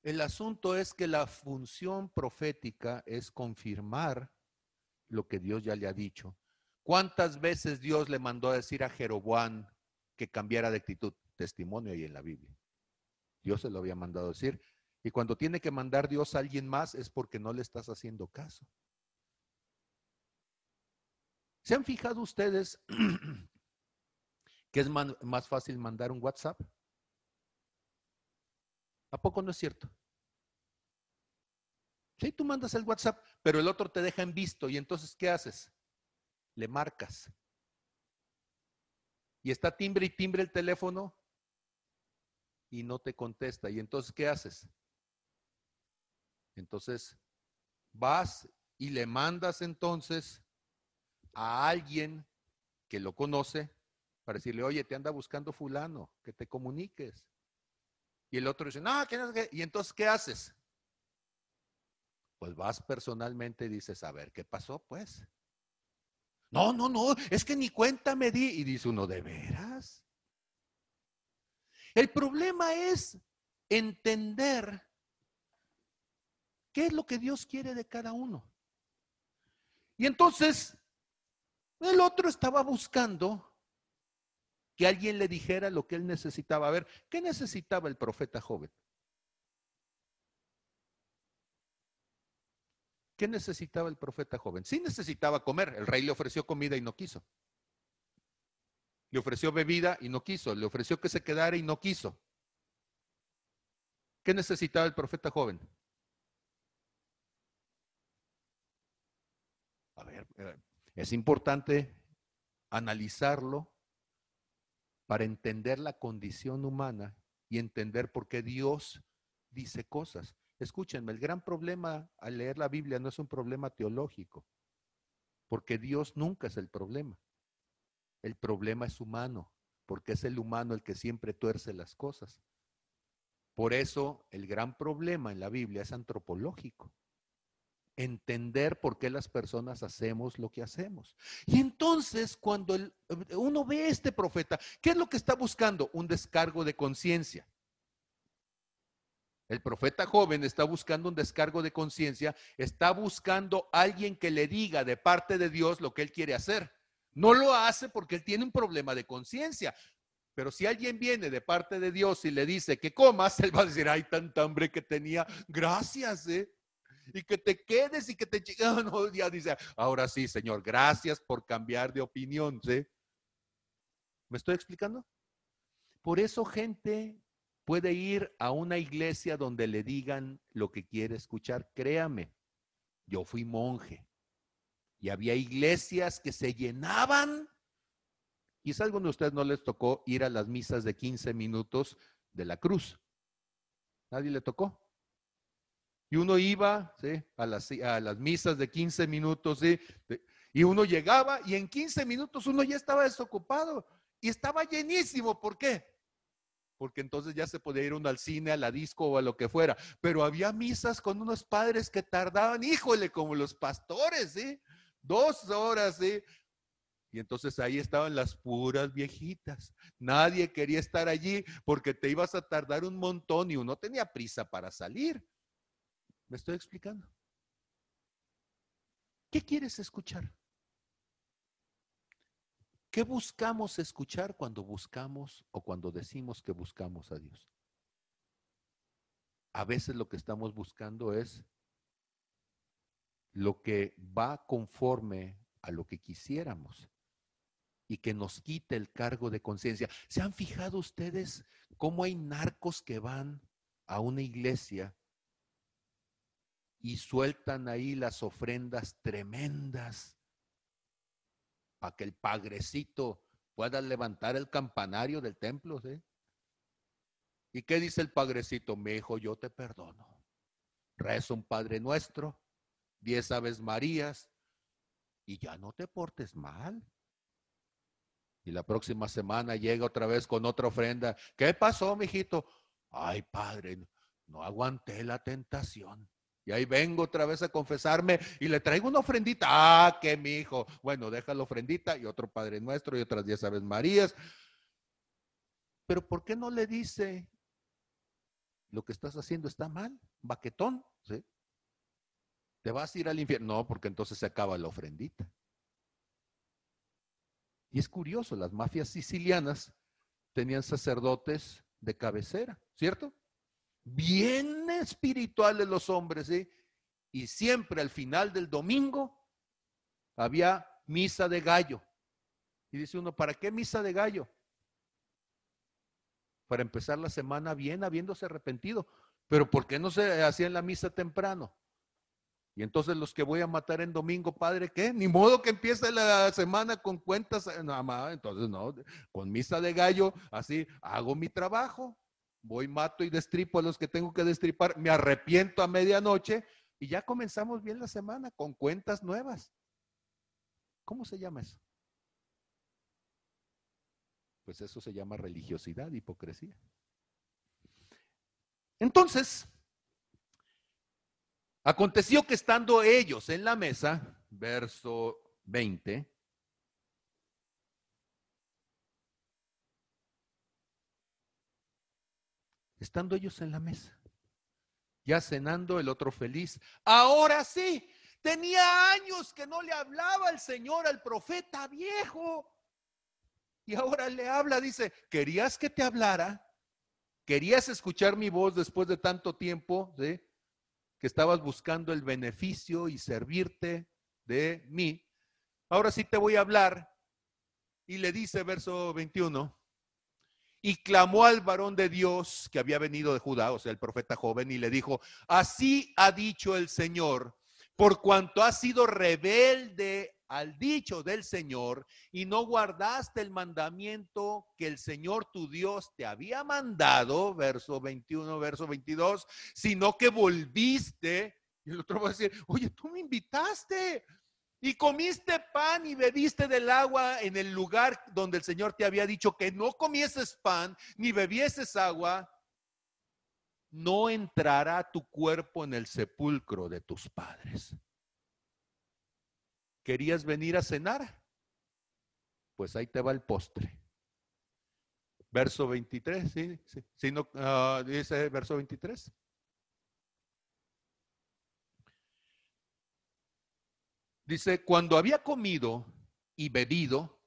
El asunto es que la función profética es confirmar lo que Dios ya le ha dicho. ¿Cuántas veces Dios le mandó a decir a Jeroboam que cambiara de actitud? Testimonio ahí en la Biblia. Dios se lo había mandado decir. Y cuando tiene que mandar Dios a alguien más es porque no le estás haciendo caso. ¿Se han fijado ustedes que es más fácil mandar un WhatsApp? ¿A poco no es cierto? Sí, tú mandas el WhatsApp, pero el otro te deja en visto y entonces ¿qué haces? Le marcas. Y está timbre y timbre el teléfono y no te contesta. ¿Y entonces qué haces? Entonces vas y le mandas entonces a alguien que lo conoce para decirle, oye, te anda buscando fulano, que te comuniques. Y el otro dice, no, ¿quién es? Y entonces, ¿qué haces? Pues vas personalmente y dices, a ver, ¿qué pasó? Pues. No, no, no, es que ni cuenta me di. Y dice uno, ¿de veras? El problema es entender qué es lo que Dios quiere de cada uno. Y entonces, el otro estaba buscando que alguien le dijera lo que él necesitaba. A ver, ¿qué necesitaba el profeta joven? ¿Qué necesitaba el profeta joven? Sí necesitaba comer. El rey le ofreció comida y no quiso. Le ofreció bebida y no quiso. Le ofreció que se quedara y no quiso. ¿Qué necesitaba el profeta joven? A ver, eh, es importante analizarlo para entender la condición humana y entender por qué Dios dice cosas. Escúchenme, el gran problema al leer la Biblia no es un problema teológico, porque Dios nunca es el problema. El problema es humano, porque es el humano el que siempre tuerce las cosas. Por eso el gran problema en la Biblia es antropológico entender por qué las personas hacemos lo que hacemos. Y entonces, cuando uno ve a este profeta, ¿qué es lo que está buscando? Un descargo de conciencia. El profeta joven está buscando un descargo de conciencia, está buscando alguien que le diga de parte de Dios lo que él quiere hacer. No lo hace porque él tiene un problema de conciencia. Pero si alguien viene de parte de Dios y le dice que comas, él va a decir, ay, tanta hambre que tenía, gracias, ¿eh? Y que te quedes y que te... Ah, no, ya dice, ahora sí, Señor, gracias por cambiar de opinión, ¿sí? ¿Me estoy explicando? Por eso gente puede ir a una iglesia donde le digan lo que quiere escuchar. Créame, yo fui monje y había iglesias que se llenaban. Quizá a algunos de ustedes no les tocó ir a las misas de 15 minutos de la cruz. ¿Nadie le tocó? Y uno iba ¿sí? a, las, a las misas de 15 minutos, ¿sí? y uno llegaba y en 15 minutos uno ya estaba desocupado y estaba llenísimo. ¿Por qué? porque entonces ya se podía ir uno al cine, a la disco o a lo que fuera. Pero había misas con unos padres que tardaban, híjole, como los pastores, ¿sí? Dos horas, ¿sí? Y entonces ahí estaban las puras viejitas. Nadie quería estar allí porque te ibas a tardar un montón y uno tenía prisa para salir. ¿Me estoy explicando? ¿Qué quieres escuchar? ¿Qué buscamos escuchar cuando buscamos o cuando decimos que buscamos a Dios? A veces lo que estamos buscando es lo que va conforme a lo que quisiéramos y que nos quite el cargo de conciencia. ¿Se han fijado ustedes cómo hay narcos que van a una iglesia y sueltan ahí las ofrendas tremendas para que el pagrecito pueda levantar el campanario del templo. ¿sí? ¿Y qué dice el pagrecito? Me dijo, yo te perdono. Rezo un Padre Nuestro, diez Aves Marías, y ya no te portes mal. Y la próxima semana llega otra vez con otra ofrenda. ¿Qué pasó, mijito? Ay, padre, no aguanté la tentación. Y ahí vengo otra vez a confesarme y le traigo una ofrendita. Ah, que mi hijo. Bueno, deja la ofrendita y otro Padre Nuestro y otras diez Aves Marías. Pero ¿por qué no le dice lo que estás haciendo está mal? Baquetón, ¿sí? Te vas a ir al infierno. No, porque entonces se acaba la ofrendita. Y es curioso, las mafias sicilianas tenían sacerdotes de cabecera, ¿cierto? bien espirituales los hombres, ¿sí? Y siempre al final del domingo había misa de gallo. Y dice uno, ¿para qué misa de gallo? Para empezar la semana bien, habiéndose arrepentido. Pero ¿por qué no se hacía la misa temprano? Y entonces los que voy a matar en domingo, padre, ¿qué? Ni modo que empiece la semana con cuentas, nada más, entonces no, con misa de gallo, así hago mi trabajo voy, mato y destripo a los que tengo que destripar, me arrepiento a medianoche y ya comenzamos bien la semana con cuentas nuevas. ¿Cómo se llama eso? Pues eso se llama religiosidad, hipocresía. Entonces, aconteció que estando ellos en la mesa, verso 20, estando ellos en la mesa, ya cenando, el otro feliz. Ahora sí, tenía años que no le hablaba el Señor al profeta viejo. Y ahora le habla, dice, ¿querías que te hablara? ¿Querías escuchar mi voz después de tanto tiempo? ¿sí? Que estabas buscando el beneficio y servirte de mí. Ahora sí te voy a hablar. Y le dice, verso 21, y clamó al varón de Dios que había venido de Judá, o sea, el profeta joven, y le dijo, así ha dicho el Señor, por cuanto has sido rebelde al dicho del Señor y no guardaste el mandamiento que el Señor tu Dios te había mandado, verso 21, verso 22, sino que volviste, y el otro va a decir, oye, tú me invitaste, y comiste pan y bebiste del agua en el lugar donde el Señor te había dicho que no comieses pan ni bebieses agua, no entrará tu cuerpo en el sepulcro de tus padres. ¿Querías venir a cenar? Pues ahí te va el postre. Verso 23, ¿sí? sí, no, ah, dice verso 23. Dice, cuando había comido y bebido,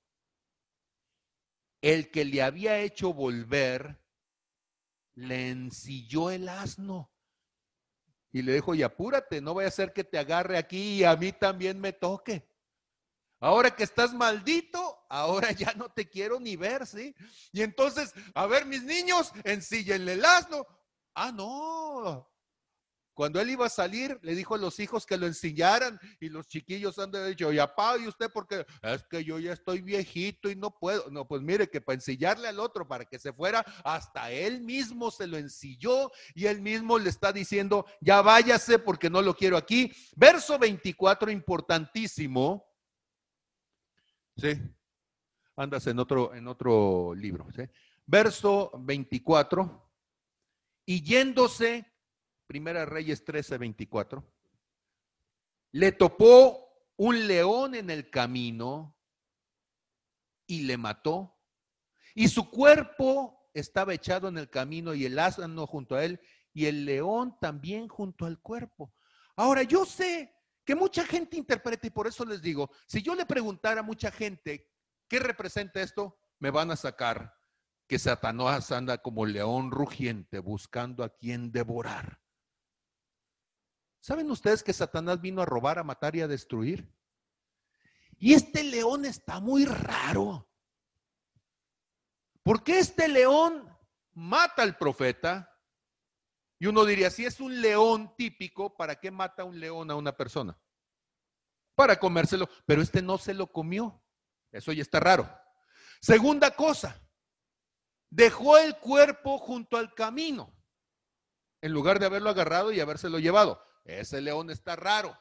el que le había hecho volver le ensilló el asno y le dijo, y apúrate, no vaya a ser que te agarre aquí y a mí también me toque. Ahora que estás maldito, ahora ya no te quiero ni ver, ¿sí? Y entonces, a ver, mis niños, ensíllenle el asno. Ah, no, cuando él iba a salir, le dijo a los hijos que lo ensillaran y los chiquillos han dicho, y ¿y usted porque es que yo ya estoy viejito y no puedo. No, pues mire que para ensillarle al otro, para que se fuera, hasta él mismo se lo ensilló y él mismo le está diciendo, ya váyase porque no lo quiero aquí. Verso 24, importantísimo. Sí, andas en otro, en otro libro. ¿sí? Verso 24, y yéndose Primera Reyes 13, 24. Le topó un león en el camino y le mató. Y su cuerpo estaba echado en el camino y el asno junto a él y el león también junto al cuerpo. Ahora, yo sé que mucha gente interpreta y por eso les digo, si yo le preguntara a mucha gente qué representa esto, me van a sacar que Satanás anda como león rugiente buscando a quien devorar. ¿Saben ustedes que Satanás vino a robar, a matar y a destruir? Y este león está muy raro. Porque este león mata al profeta. Y uno diría, si es un león típico, ¿para qué mata un león a una persona? Para comérselo, pero este no se lo comió. Eso ya está raro. Segunda cosa, dejó el cuerpo junto al camino, en lugar de haberlo agarrado y habérselo llevado. Ese león está raro.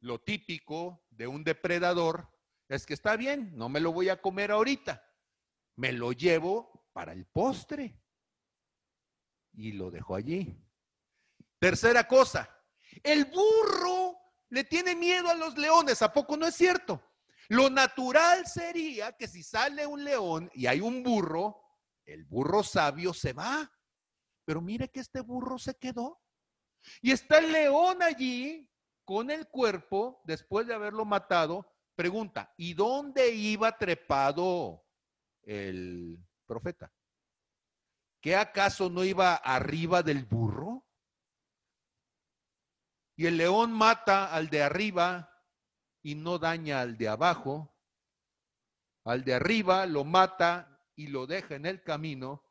Lo típico de un depredador es que está bien, no me lo voy a comer ahorita. Me lo llevo para el postre. Y lo dejo allí. Tercera cosa, el burro le tiene miedo a los leones. ¿A poco no es cierto? Lo natural sería que si sale un león y hay un burro, el burro sabio se va. Pero mire que este burro se quedó. Y está el león allí con el cuerpo, después de haberlo matado, pregunta, ¿y dónde iba trepado el profeta? ¿Qué acaso no iba arriba del burro? Y el león mata al de arriba y no daña al de abajo. Al de arriba lo mata y lo deja en el camino.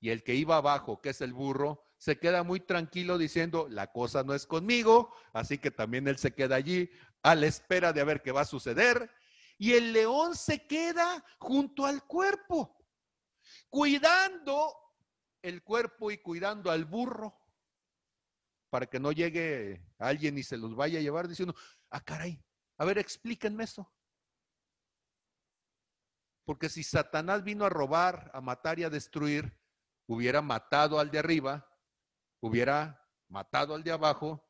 Y el que iba abajo, que es el burro, se queda muy tranquilo diciendo, la cosa no es conmigo, así que también él se queda allí a la espera de ver qué va a suceder. Y el león se queda junto al cuerpo, cuidando el cuerpo y cuidando al burro, para que no llegue alguien y se los vaya a llevar diciendo, ah, caray, a ver, explíquenme eso. Porque si Satanás vino a robar, a matar y a destruir, hubiera matado al de arriba hubiera matado al de abajo,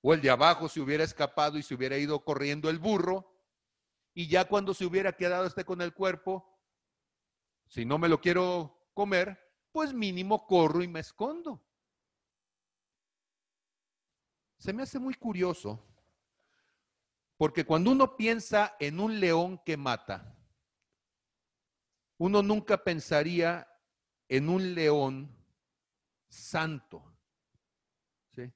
o el de abajo se hubiera escapado y se hubiera ido corriendo el burro, y ya cuando se hubiera quedado este con el cuerpo, si no me lo quiero comer, pues mínimo corro y me escondo. Se me hace muy curioso, porque cuando uno piensa en un león que mata, uno nunca pensaría en un león santo. ¿Sí?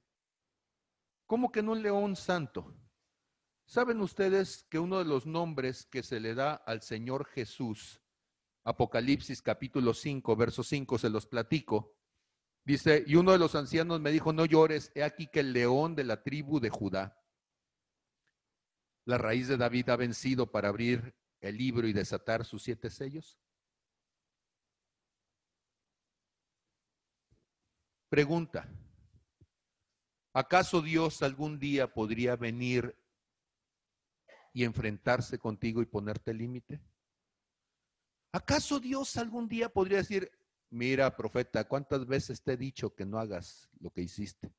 ¿Cómo que no un león santo? ¿Saben ustedes que uno de los nombres que se le da al Señor Jesús, Apocalipsis capítulo 5, verso 5, se los platico? Dice, y uno de los ancianos me dijo, no llores, he aquí que el león de la tribu de Judá, la raíz de David ha vencido para abrir el libro y desatar sus siete sellos. Pregunta, ¿acaso Dios algún día podría venir y enfrentarse contigo y ponerte límite? ¿Acaso Dios algún día podría decir, mira, profeta, ¿cuántas veces te he dicho que no hagas lo que hiciste?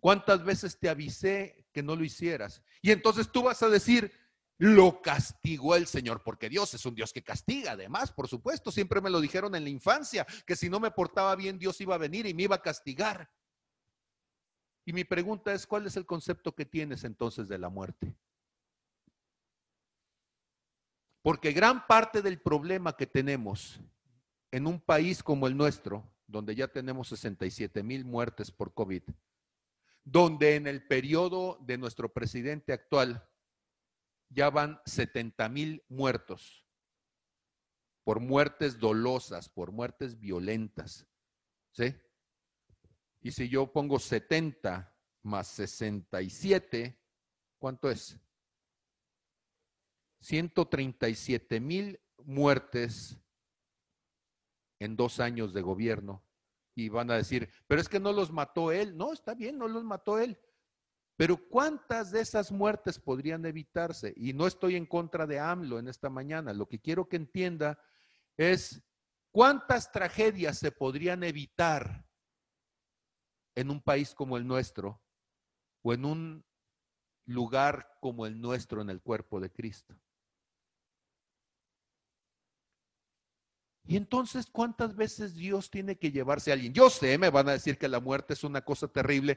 ¿Cuántas veces te avisé que no lo hicieras? Y entonces tú vas a decir, lo castigó el Señor, porque Dios es un Dios que castiga, además, por supuesto, siempre me lo dijeron en la infancia, que si no me portaba bien, Dios iba a venir y me iba a castigar. Y mi pregunta es, ¿cuál es el concepto que tienes entonces de la muerte? Porque gran parte del problema que tenemos en un país como el nuestro, donde ya tenemos 67 mil muertes por COVID, donde en el periodo de nuestro presidente actual ya van 70 mil muertos por muertes dolosas, por muertes violentas. ¿Sí? Y si yo pongo 70 más 67, ¿cuánto es? 137 mil muertes en dos años de gobierno. Y van a decir, pero es que no los mató él. No, está bien, no los mató él. Pero ¿cuántas de esas muertes podrían evitarse? Y no estoy en contra de AMLO en esta mañana. Lo que quiero que entienda es cuántas tragedias se podrían evitar en un país como el nuestro o en un lugar como el nuestro en el cuerpo de Cristo. Y entonces, ¿cuántas veces Dios tiene que llevarse a alguien? Yo sé, me van a decir que la muerte es una cosa terrible,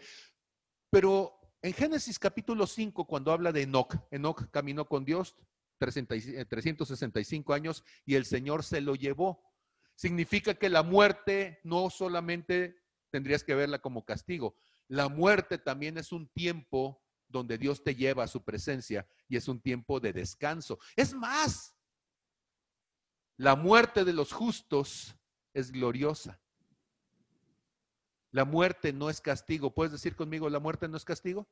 pero en Génesis capítulo 5, cuando habla de Enoch, Enoch caminó con Dios 365 años y el Señor se lo llevó. Significa que la muerte no solamente tendrías que verla como castigo, la muerte también es un tiempo donde Dios te lleva a su presencia y es un tiempo de descanso. Es más, la muerte de los justos es gloriosa. La muerte no es castigo. ¿Puedes decir conmigo, la muerte no es castigo?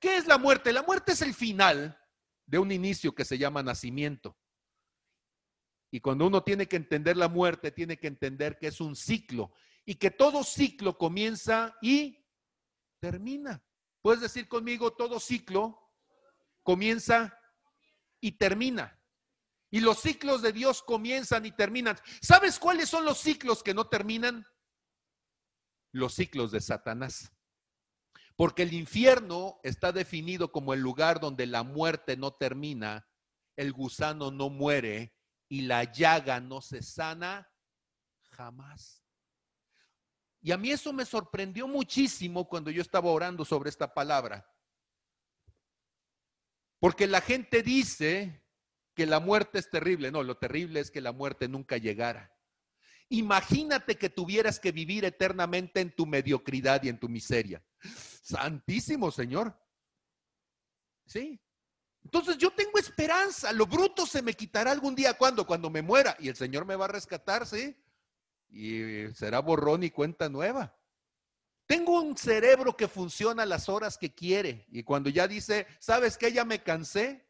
¿Qué es la muerte? La muerte es el final de un inicio que se llama nacimiento. Y cuando uno tiene que entender la muerte, tiene que entender que es un ciclo y que todo ciclo comienza y termina. ¿Puedes decir conmigo, todo ciclo comienza y termina? Y los ciclos de Dios comienzan y terminan. ¿Sabes cuáles son los ciclos que no terminan? Los ciclos de Satanás. Porque el infierno está definido como el lugar donde la muerte no termina, el gusano no muere y la llaga no se sana jamás. Y a mí eso me sorprendió muchísimo cuando yo estaba orando sobre esta palabra. Porque la gente dice que la muerte es terrible. No, lo terrible es que la muerte nunca llegara. Imagínate que tuvieras que vivir eternamente en tu mediocridad y en tu miseria. Santísimo Señor. Sí. Entonces yo tengo esperanza. Lo bruto se me quitará algún día. ¿Cuándo? Cuando me muera. Y el Señor me va a rescatar, ¿sí? Y será borrón y cuenta nueva. Tengo un cerebro que funciona las horas que quiere. Y cuando ya dice, ¿sabes qué? Ya me cansé,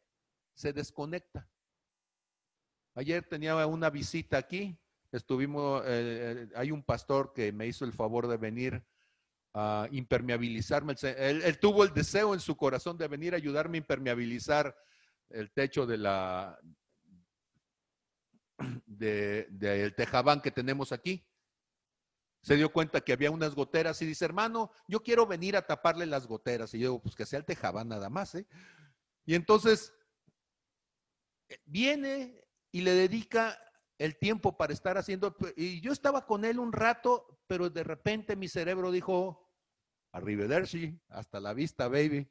se desconecta. Ayer tenía una visita aquí, estuvimos, eh, eh, hay un pastor que me hizo el favor de venir a impermeabilizarme. Él, tuvo el deseo en su corazón de venir a ayudarme a impermeabilizar el techo de la del de, tejabán que tenemos aquí. Se dio cuenta que había unas goteras y dice, hermano, yo quiero venir a taparle las goteras. Y yo digo, pues que sea el tejabán nada más. ¿eh? Y entonces eh, viene, y le dedica el tiempo para estar haciendo. Y yo estaba con él un rato, pero de repente mi cerebro dijo, arrivederci, hasta la vista, baby.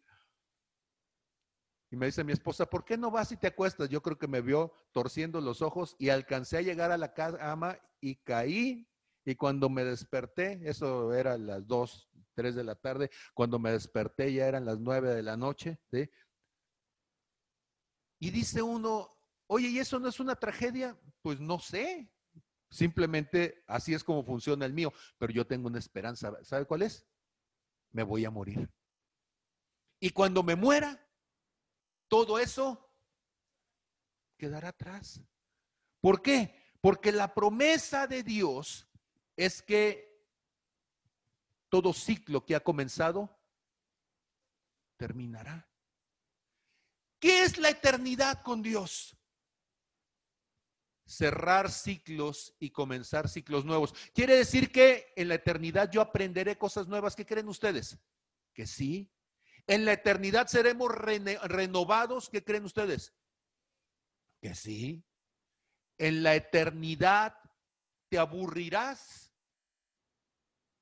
Y me dice mi esposa, ¿por qué no vas y te acuestas? Yo creo que me vio torciendo los ojos y alcancé a llegar a la cama y caí. Y cuando me desperté, eso era las 2, 3 de la tarde, cuando me desperté ya eran las 9 de la noche. Y dice uno, Oye, ¿y eso no es una tragedia? Pues no sé. Simplemente así es como funciona el mío. Pero yo tengo una esperanza. ¿Sabe cuál es? Me voy a morir. Y cuando me muera, todo eso quedará atrás. ¿Por qué? Porque la promesa de Dios es que todo ciclo que ha comenzado terminará. ¿Qué es la eternidad con Dios? Cerrar ciclos y comenzar ciclos nuevos. Quiere decir que en la eternidad yo aprenderé cosas nuevas. ¿Qué creen ustedes? Que sí. En la eternidad seremos renovados. ¿Qué creen ustedes? Que sí. En la eternidad te aburrirás.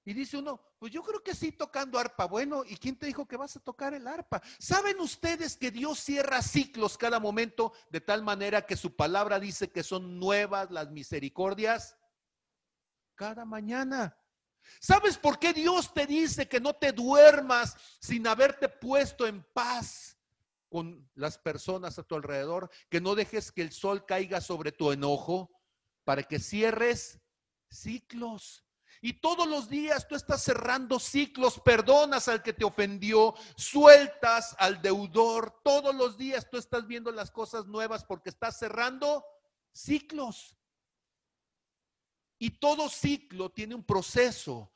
Y dice uno, pues yo creo que sí tocando arpa. Bueno, ¿y quién te dijo que vas a tocar el arpa? ¿Saben ustedes que Dios cierra ciclos cada momento de tal manera que su palabra dice que son nuevas las misericordias? Cada mañana. ¿Sabes por qué Dios te dice que no te duermas sin haberte puesto en paz con las personas a tu alrededor? Que no dejes que el sol caiga sobre tu enojo para que cierres ciclos. Y todos los días tú estás cerrando ciclos, perdonas al que te ofendió, sueltas al deudor. Todos los días tú estás viendo las cosas nuevas porque estás cerrando ciclos. Y todo ciclo tiene un proceso.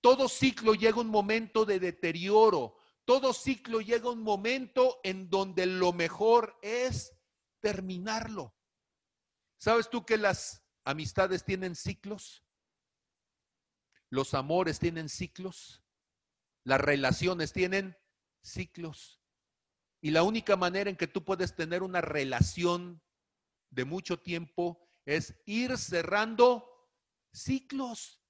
Todo ciclo llega un momento de deterioro. Todo ciclo llega un momento en donde lo mejor es terminarlo. ¿Sabes tú que las amistades tienen ciclos? Los amores tienen ciclos. Las relaciones tienen ciclos. Y la única manera en que tú puedes tener una relación de mucho tiempo es ir cerrando ciclos.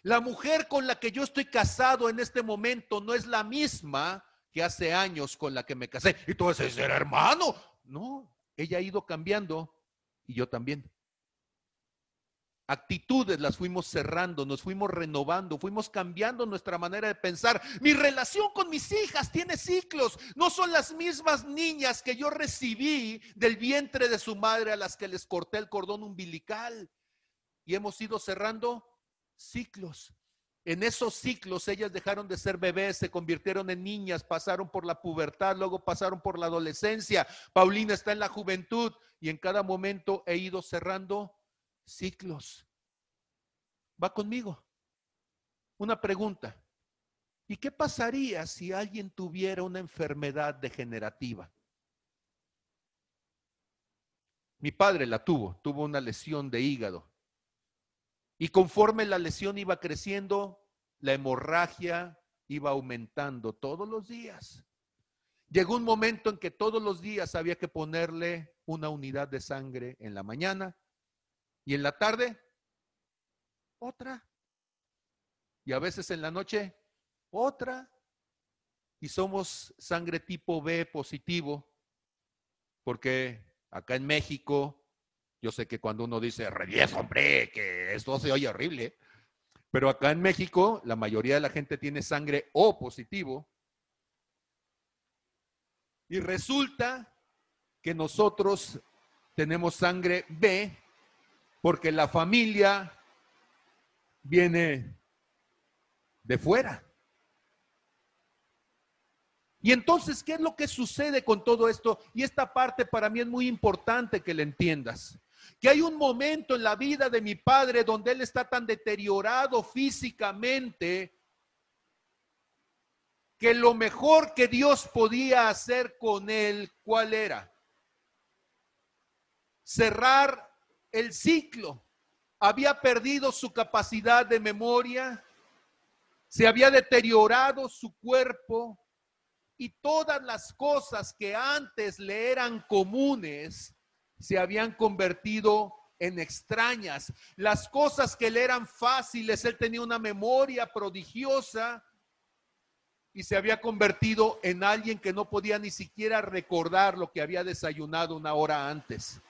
La mujer con la que yo estoy casado en este momento no es la misma que hace años con la que me casé. Y tú dices, ser hermano. No, ella ha ido cambiando y yo también actitudes las fuimos cerrando, nos fuimos renovando, fuimos cambiando nuestra manera de pensar. Mi relación con mis hijas tiene ciclos, no son las mismas niñas que yo recibí del vientre de su madre a las que les corté el cordón umbilical. Y hemos ido cerrando ciclos. En esos ciclos ellas dejaron de ser bebés, se convirtieron en niñas, pasaron por la pubertad, luego pasaron por la adolescencia. Paulina está en la juventud y en cada momento he ido cerrando ciclos. Va conmigo. Una pregunta. ¿Y qué pasaría si alguien tuviera una enfermedad degenerativa? Mi padre la tuvo, tuvo una lesión de hígado. Y conforme la lesión iba creciendo, la hemorragia iba aumentando todos los días. Llegó un momento en que todos los días había que ponerle una unidad de sangre en la mañana y en la tarde, otra. Y a veces en la noche, otra. Y somos sangre tipo B positivo, porque acá en México, yo sé que cuando uno dice, revies, hombre, que esto se oye horrible, pero acá en México la mayoría de la gente tiene sangre O positivo. Y resulta que nosotros tenemos sangre B porque la familia viene de fuera. Y entonces, ¿qué es lo que sucede con todo esto? Y esta parte para mí es muy importante que la entiendas. Que hay un momento en la vida de mi padre donde él está tan deteriorado físicamente que lo mejor que Dios podía hacer con él, ¿cuál era? Cerrar el ciclo. Había perdido su capacidad de memoria, se había deteriorado su cuerpo y todas las cosas que antes le eran comunes se habían convertido en extrañas. Las cosas que le eran fáciles, él tenía una memoria prodigiosa y se había convertido en alguien que no podía ni siquiera recordar lo que había desayunado una hora antes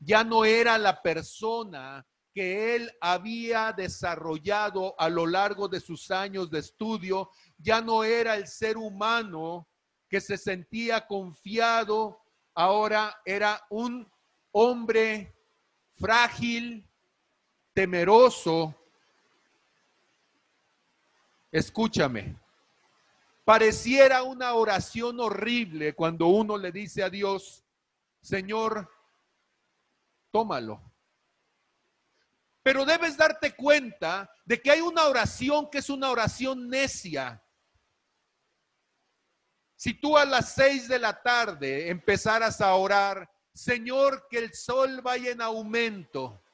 ya no era la persona que él había desarrollado a lo largo de sus años de estudio, ya no era el ser humano que se sentía confiado, ahora era un hombre frágil, temeroso. Escúchame, pareciera una oración horrible cuando uno le dice a Dios, Señor, tómalo. Pero debes darte cuenta de que hay una oración que es una oración necia. Si tú a las seis de la tarde empezaras a orar, Señor, que el sol vaya en aumento.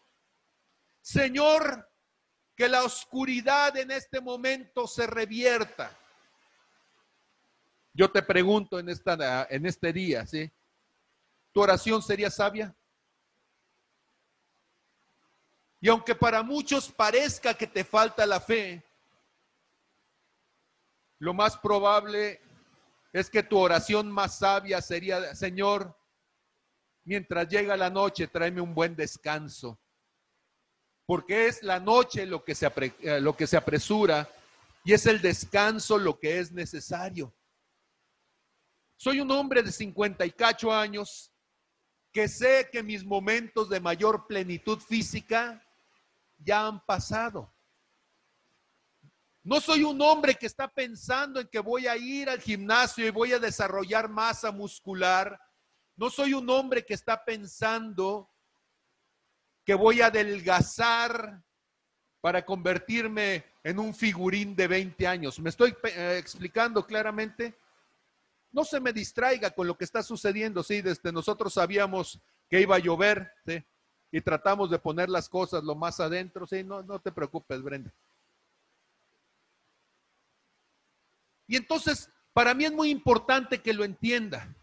Señor, que la oscuridad en este momento se revierta. Yo te pregunto en, esta, en este día, ¿sí? ¿Tu oración sería sabia? Y aunque para muchos parezca que te falta la fe, lo más probable es que tu oración más sabia sería, Señor, mientras llega la noche, tráeme un buen descanso. Porque es la noche lo que se, eh, lo que se apresura y es el descanso lo que es necesario. Soy un hombre de 50 y cacho años que sé que mis momentos de mayor plenitud física ya han pasado. No soy un hombre que está pensando en que voy a ir al gimnasio y voy a desarrollar masa muscular. No soy un hombre que está pensando que voy a adelgazar para convertirme en un figurín de 20 años. ¿Me estoy eh, explicando claramente? No se me distraiga con lo que está sucediendo. Sí, desde nosotros sabíamos que iba a llover ¿sí? Y tratamos de poner las cosas lo más adentro. Sí, no, no te preocupes, Brenda. Y entonces, para mí es muy importante que lo entienda.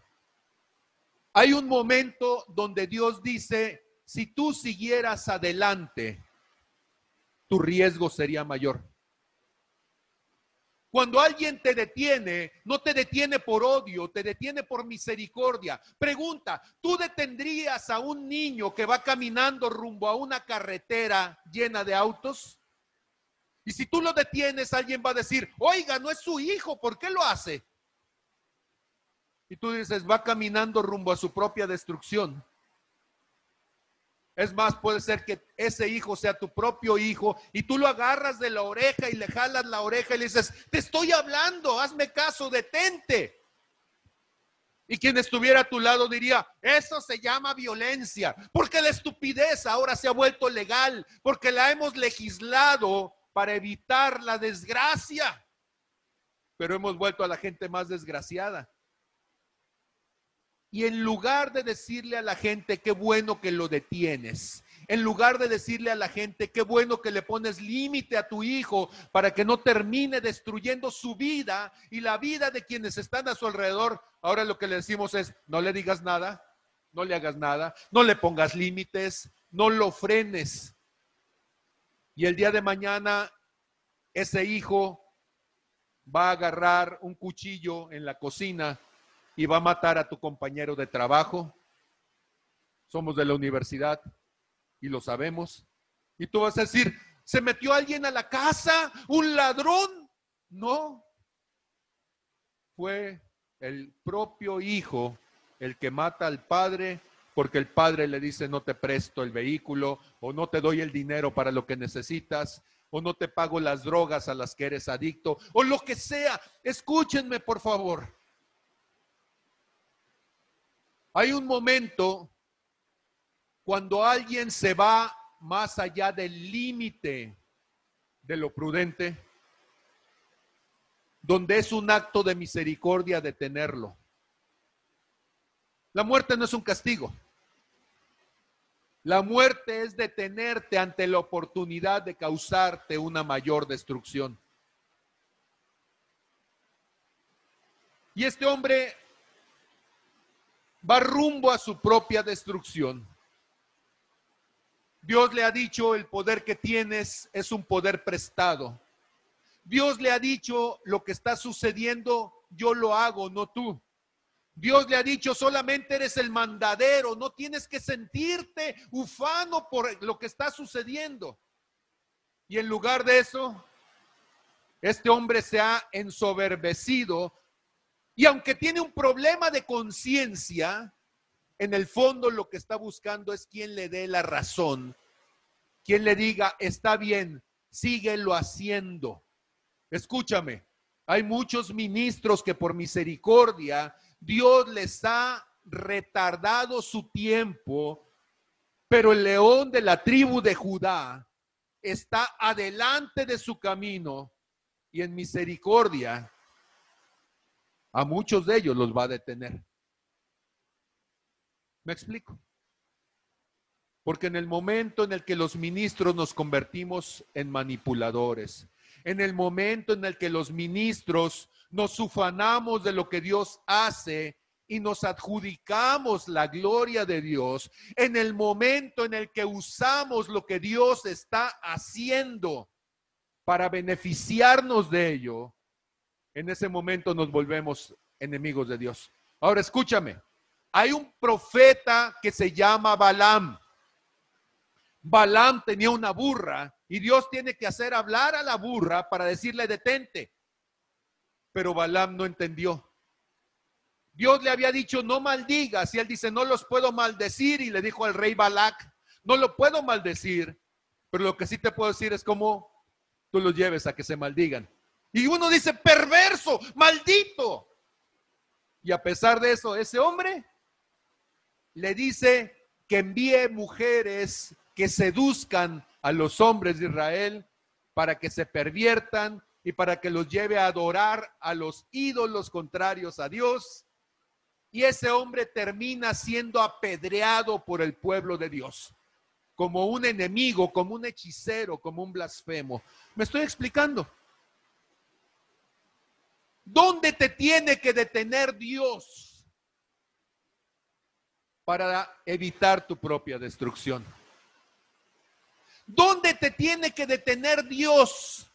Hay un momento donde Dios dice, si tú siguieras adelante, tu riesgo sería mayor. Cuando alguien te detiene, no te detiene por odio, te detiene por misericordia. Pregunta, ¿tú detendrías a un niño que va caminando rumbo a una carretera llena de autos? Y si tú lo detienes, alguien va a decir, oiga, no es su hijo, ¿por qué lo hace? Y tú dices, va caminando rumbo a su propia destrucción. Es más, puede ser que ese hijo sea tu propio hijo y tú lo agarras de la oreja y le jalas la oreja y le dices, te estoy hablando, hazme caso, detente. Y quien estuviera a tu lado diría, eso se llama violencia, porque la estupidez ahora se ha vuelto legal, porque la hemos legislado para evitar la desgracia. Pero hemos vuelto a la gente más desgraciada. Y en lugar de decirle a la gente qué bueno que lo detienes, en lugar de decirle a la gente qué bueno que le pones límite a tu hijo para que no termine destruyendo su vida y la vida de quienes están a su alrededor, ahora lo que le decimos es, no le digas nada, no le hagas nada, no le pongas límites, no lo frenes. Y el día de mañana ese hijo va a agarrar un cuchillo en la cocina y va a matar a tu compañero de trabajo. Somos de la universidad y lo sabemos. Y tú vas a decir, ¿se metió alguien a la casa? ¿Un ladrón? No. Fue el propio hijo el que mata al padre porque el padre le dice no te presto el vehículo o no te doy el dinero para lo que necesitas o no te pago las drogas a las que eres adicto o lo que sea. Escúchenme por favor. Hay un momento cuando alguien se va más allá del límite de lo prudente, donde es un acto de misericordia detenerlo. La muerte no es un castigo. La muerte es detenerte ante la oportunidad de causarte una mayor destrucción. Y este hombre va rumbo a su propia destrucción. Dios le ha dicho, el poder que tienes es un poder prestado. Dios le ha dicho, lo que está sucediendo, yo lo hago, no tú. Dios le ha dicho, solamente eres el mandadero, no tienes que sentirte ufano por lo que está sucediendo. Y en lugar de eso, este hombre se ha ensoberbecido y aunque tiene un problema de conciencia, en el fondo lo que está buscando es quien le dé la razón, quien le diga, está bien, síguelo haciendo. Escúchame, hay muchos ministros que por misericordia Dios les ha retardado su tiempo, pero el león de la tribu de Judá está adelante de su camino y en misericordia a muchos de ellos los va a detener. ¿Me explico? Porque en el momento en el que los ministros nos convertimos en manipuladores, en el momento en el que los ministros nos ufanamos de lo que Dios hace y nos adjudicamos la gloria de Dios en el momento en el que usamos lo que Dios está haciendo para beneficiarnos de ello, en ese momento nos volvemos enemigos de Dios. Ahora escúchame, hay un profeta que se llama Balaam. Balaam tenía una burra y Dios tiene que hacer hablar a la burra para decirle detente. Pero Balaam no entendió. Dios le había dicho no maldigas y él dice no los puedo maldecir y le dijo al rey Balac, no lo puedo maldecir, pero lo que sí te puedo decir es cómo tú los lleves a que se maldigan. Y uno dice perverso, maldito. Y a pesar de eso, ese hombre le dice que envíe mujeres que seduzcan a los hombres de Israel para que se perviertan y para que los lleve a adorar a los ídolos contrarios a Dios. Y ese hombre termina siendo apedreado por el pueblo de Dios, como un enemigo, como un hechicero, como un blasfemo. ¿Me estoy explicando? ¿Dónde te tiene que detener Dios para evitar tu propia destrucción? ¿Dónde te tiene que detener Dios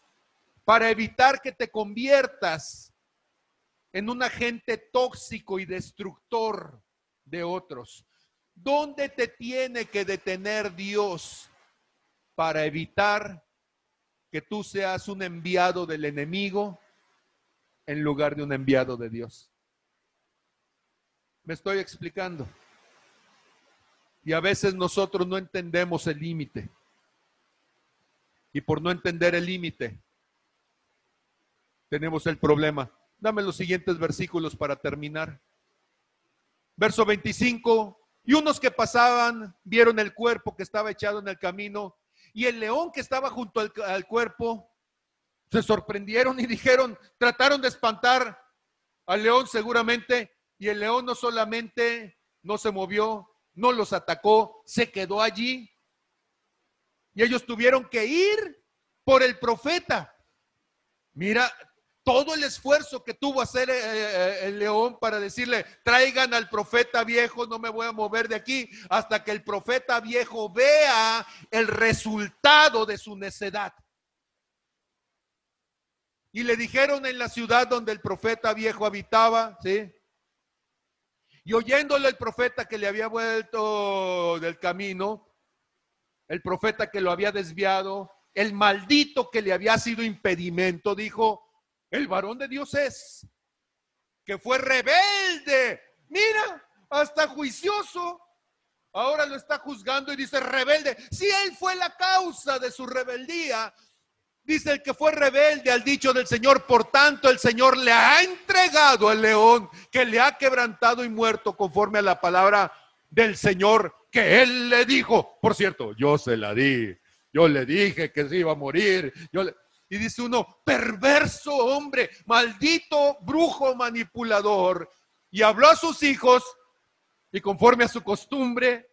para evitar que te conviertas en un agente tóxico y destructor de otros? ¿Dónde te tiene que detener Dios para evitar que tú seas un enviado del enemigo en lugar de un enviado de Dios. Me estoy explicando. Y a veces nosotros no entendemos el límite. Y por no entender el límite, tenemos el problema. Dame los siguientes versículos para terminar. Verso 25. Y unos que pasaban vieron el cuerpo que estaba echado en el camino y el león que estaba junto al, al cuerpo se sorprendieron y dijeron, trataron de espantar al león seguramente, y el león no solamente no se movió, no los atacó, se quedó allí. Y ellos tuvieron que ir por el profeta. Mira todo el esfuerzo que tuvo hacer eh, eh, el león para decirle, traigan al profeta viejo, no me voy a mover de aquí hasta que el profeta viejo vea el resultado de su necedad. Y le dijeron en la ciudad donde el profeta viejo habitaba, ¿sí? Y oyéndole el profeta que le había vuelto del camino, el profeta que lo había desviado, el maldito que le había sido impedimento, dijo, el varón de Dios es, que fue rebelde. Mira, hasta juicioso. Ahora lo está juzgando y dice rebelde. Si él fue la causa de su rebeldía, Dice el que fue rebelde al dicho del Señor, por tanto el Señor le ha entregado al león que le ha quebrantado y muerto conforme a la palabra del Señor que él le dijo. Por cierto, yo se la di, yo le dije que se iba a morir. Yo Y dice uno, perverso hombre, maldito brujo manipulador. Y habló a sus hijos y conforme a su costumbre,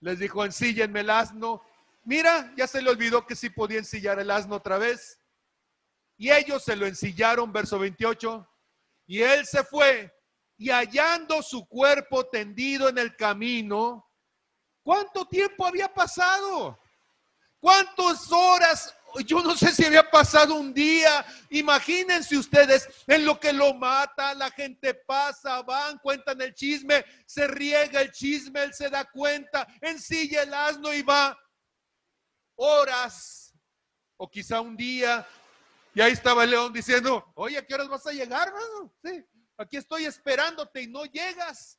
les dijo, ensíllenme el asno Mira, ya se le olvidó que sí podía ensillar el asno otra vez. Y ellos se lo ensillaron, verso 28. Y él se fue y hallando su cuerpo tendido en el camino, ¿cuánto tiempo había pasado? ¿Cuántas horas? Yo no sé si había pasado un día. Imagínense ustedes en lo que lo mata, la gente pasa, van, cuentan el chisme, se riega el chisme, él se da cuenta, ensilla el asno y va horas o quizá un día. Y ahí estaba el león diciendo, oye, ¿a qué horas vas a llegar, Sí, aquí estoy esperándote y no llegas.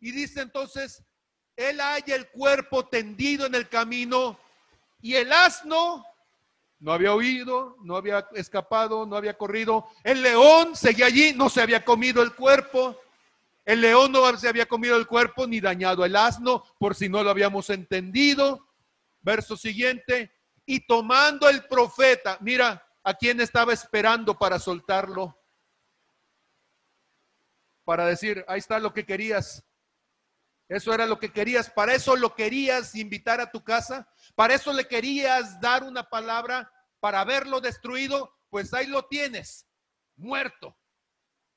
Y dice entonces, él halla el cuerpo tendido en el camino y el asno no había huido, no había escapado, no había corrido. El león seguía allí, no se había comido el cuerpo. El león no se había comido el cuerpo ni dañado el asno, por si no lo habíamos entendido. Verso siguiente, y tomando el profeta, mira a quién estaba esperando para soltarlo, para decir, ahí está lo que querías. Eso era lo que querías, para eso lo querías invitar a tu casa, para eso le querías dar una palabra, para haberlo destruido, pues ahí lo tienes, muerto.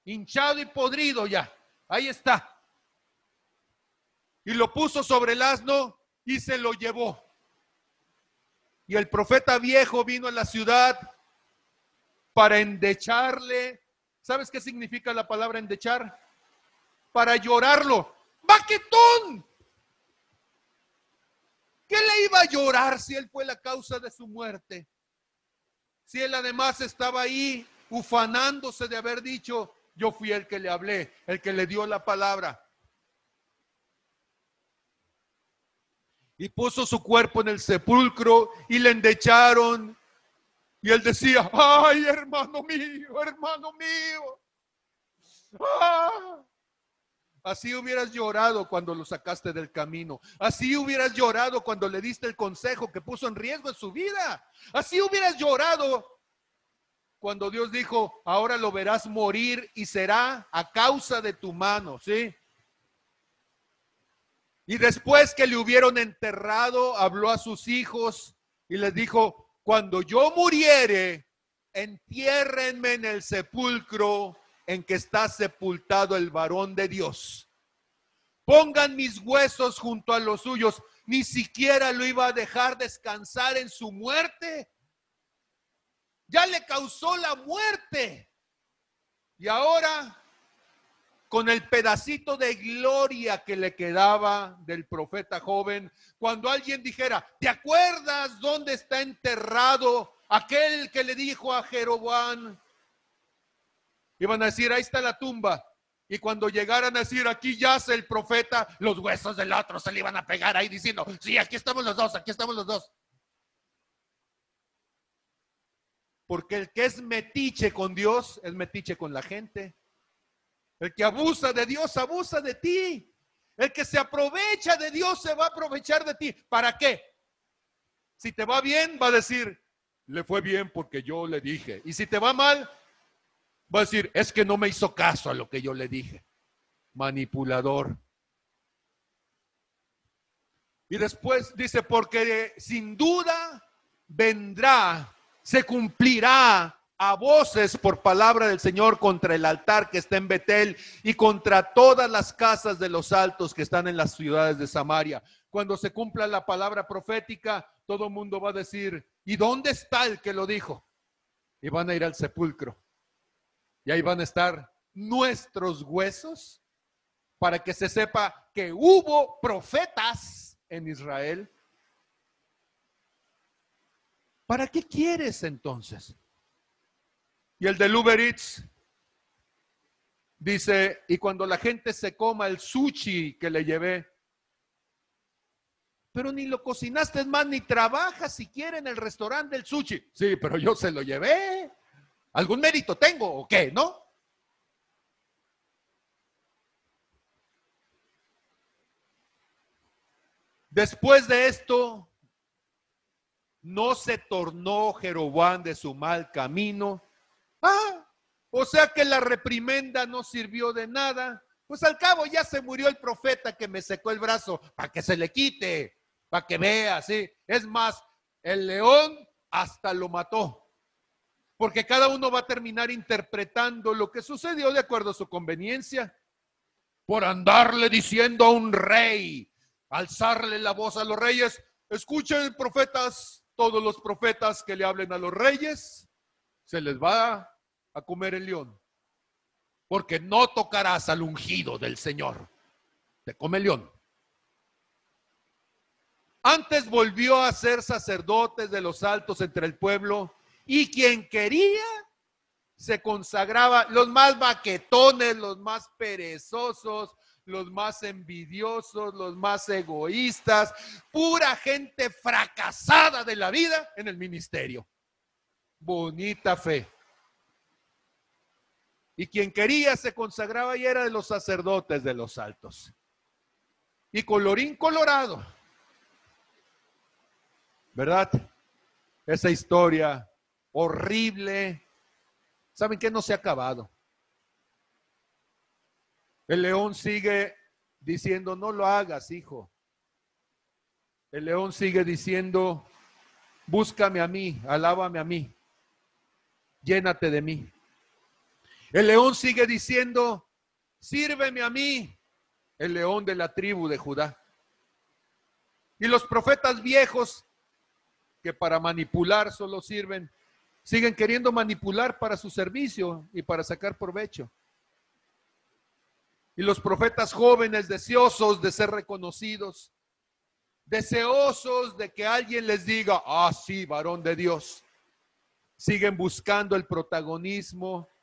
hinchado y podrido ya. Ahí está. Y lo puso sobre el asno y se lo llevó. Y el profeta viejo vino a la ciudad para endecharle. ¿Sabes qué significa la palabra endechar? Para llorarlo. ¡Baquetón! ¿Qué le iba a llorar si él fue la causa de su muerte? Si él además estaba ahí ufanándose de haber dicho, yo fui el que le hablé, el que le dio la palabra. Y puso su cuerpo en el sepulcro y le endecharon. Y él decía, ay, hermano mío, hermano mío. Ah. Así hubieras llorado cuando lo sacaste del camino. Así hubieras llorado cuando le diste el consejo que puso en riesgo su vida. Así hubieras llorado cuando Dios dijo, ahora lo verás morir y será a causa de tu mano, ¿sí? Y después que le hubieron enterrado, habló a sus hijos y les dijo, cuando yo muriere, entiérrenme en el sepulcro en que está sepultado el varón de Dios. Pongan mis huesos junto a los suyos. Ni siquiera lo iba a dejar descansar en su muerte. Ya le causó la muerte. Y ahora, con el pedacito de gloria que le quedaba del profeta joven, cuando alguien dijera, ¿te acuerdas dónde está enterrado aquel que le dijo a Jeroboam? Iban a decir, ahí está la tumba. Y cuando llegaran a decir, aquí yace el profeta, los huesos del otro se le iban a pegar ahí diciendo, sí, aquí estamos los dos, aquí estamos los dos. Porque el que es metiche con Dios, es metiche con la gente. El que abusa de Dios, abusa de ti. El que se aprovecha de Dios, se va a aprovechar de ti. ¿Para qué? Si te va bien, va a decir, le fue bien porque yo le dije. Y si te va mal, Va a decir, es que no me hizo caso a lo que yo le dije. Manipulador. Y después dice, porque sin duda vendrá, se cumplirá a voces por palabra del Señor contra el altar que está en Betel y contra todas las casas de los altos que están en las ciudades de Samaria. Cuando se cumpla la palabra profética, todo el mundo va a decir, ¿y dónde está el que lo dijo? Y van a ir al sepulcro. Y ahí van a estar nuestros huesos para que se sepa que hubo profetas en Israel. ¿Para qué quieres entonces? Y el de Uber dice, y cuando la gente se coma el sushi que le llevé, pero ni lo cocinaste más, ni trabajas siquiera en el restaurante del sushi. Sí, pero yo se lo llevé. ¿Algún mérito tengo o qué? ¿No? Después de esto, no se tornó Jeroboam de su mal camino. Ah, o sea que la reprimenda no sirvió de nada. Pues al cabo ya se murió el profeta que me secó el brazo, para que se le quite, para que vea, sí. Es más, el león hasta lo mató porque cada uno va a terminar interpretando lo que sucedió de acuerdo a su conveniencia. Por andarle diciendo a un rey, alzarle la voz a los reyes, escuchen profetas, todos los profetas que le hablen a los reyes, se les va a comer el león, porque no tocarás al ungido del Señor, te come el león. Antes volvió a ser sacerdotes de los altos entre el pueblo y quien quería se consagraba, los más baquetones, los más perezosos, los más envidiosos, los más egoístas, pura gente fracasada de la vida en el ministerio. Bonita fe. Y quien quería se consagraba y era de los sacerdotes de los altos. Y colorín colorado. ¿Verdad? Esa historia horrible. ¿Saben qué? No se ha acabado. El león sigue diciendo, no lo hagas, hijo. El león sigue diciendo, búscame a mí, alábame a mí, llénate de mí. El león sigue diciendo, sírveme a mí, el león de la tribu de Judá. Y los profetas viejos, que para manipular solo sirven, siguen queriendo manipular para su servicio y para sacar provecho. Y los profetas jóvenes deseosos de ser reconocidos, deseosos de que alguien les diga, ah, sí, varón de Dios, siguen buscando el protagonismo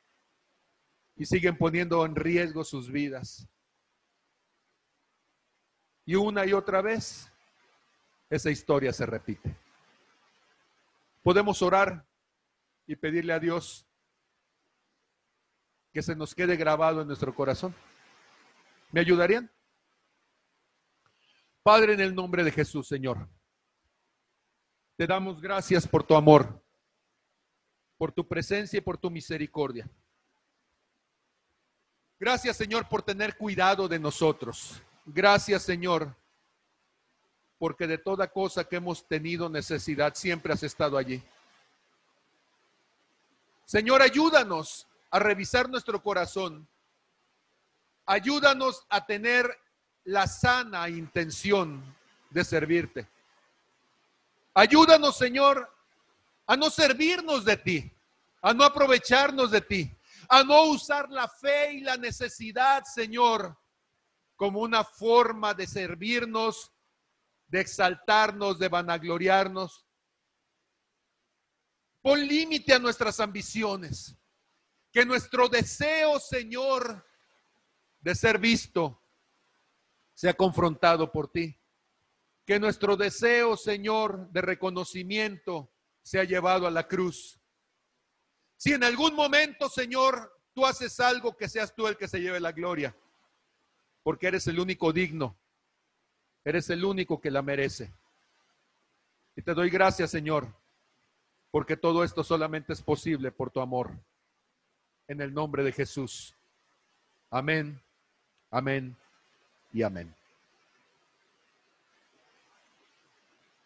y siguen poniendo en riesgo sus vidas. Y una y otra vez, esa historia se repite. Podemos orar y pedirle a Dios que se nos quede grabado en nuestro corazón. ¿Me ayudarían? Padre, en el nombre de Jesús, Señor, te damos gracias por tu amor, por tu presencia y por tu misericordia. Gracias, Señor, por tener cuidado de nosotros. Gracias, Señor, porque de toda cosa que hemos tenido necesidad, siempre has estado allí. Señor, ayúdanos a revisar nuestro corazón Ayúdanos a tener la sana intención de servirte. Ayúdanos, Señor, a no servirnos de ti, a no aprovecharnos de ti, a no usar la fe y la necesidad, Señor, como una forma de servirnos, de exaltarnos, de vanagloriarnos. Pon límite a nuestras ambiciones. Que nuestro deseo, Señor, de ser visto sea confrontado por ti. Que nuestro deseo, Señor, de reconocimiento sea llevado a la cruz. Si en algún momento, Señor, tú haces algo, que seas tú el que se lleve la gloria, porque eres el único digno, eres el único que la merece. Y te doy gracias, Señor, porque todo esto solamente es posible por tu amor. En el nombre de Jesús. Amén. Amén y amén.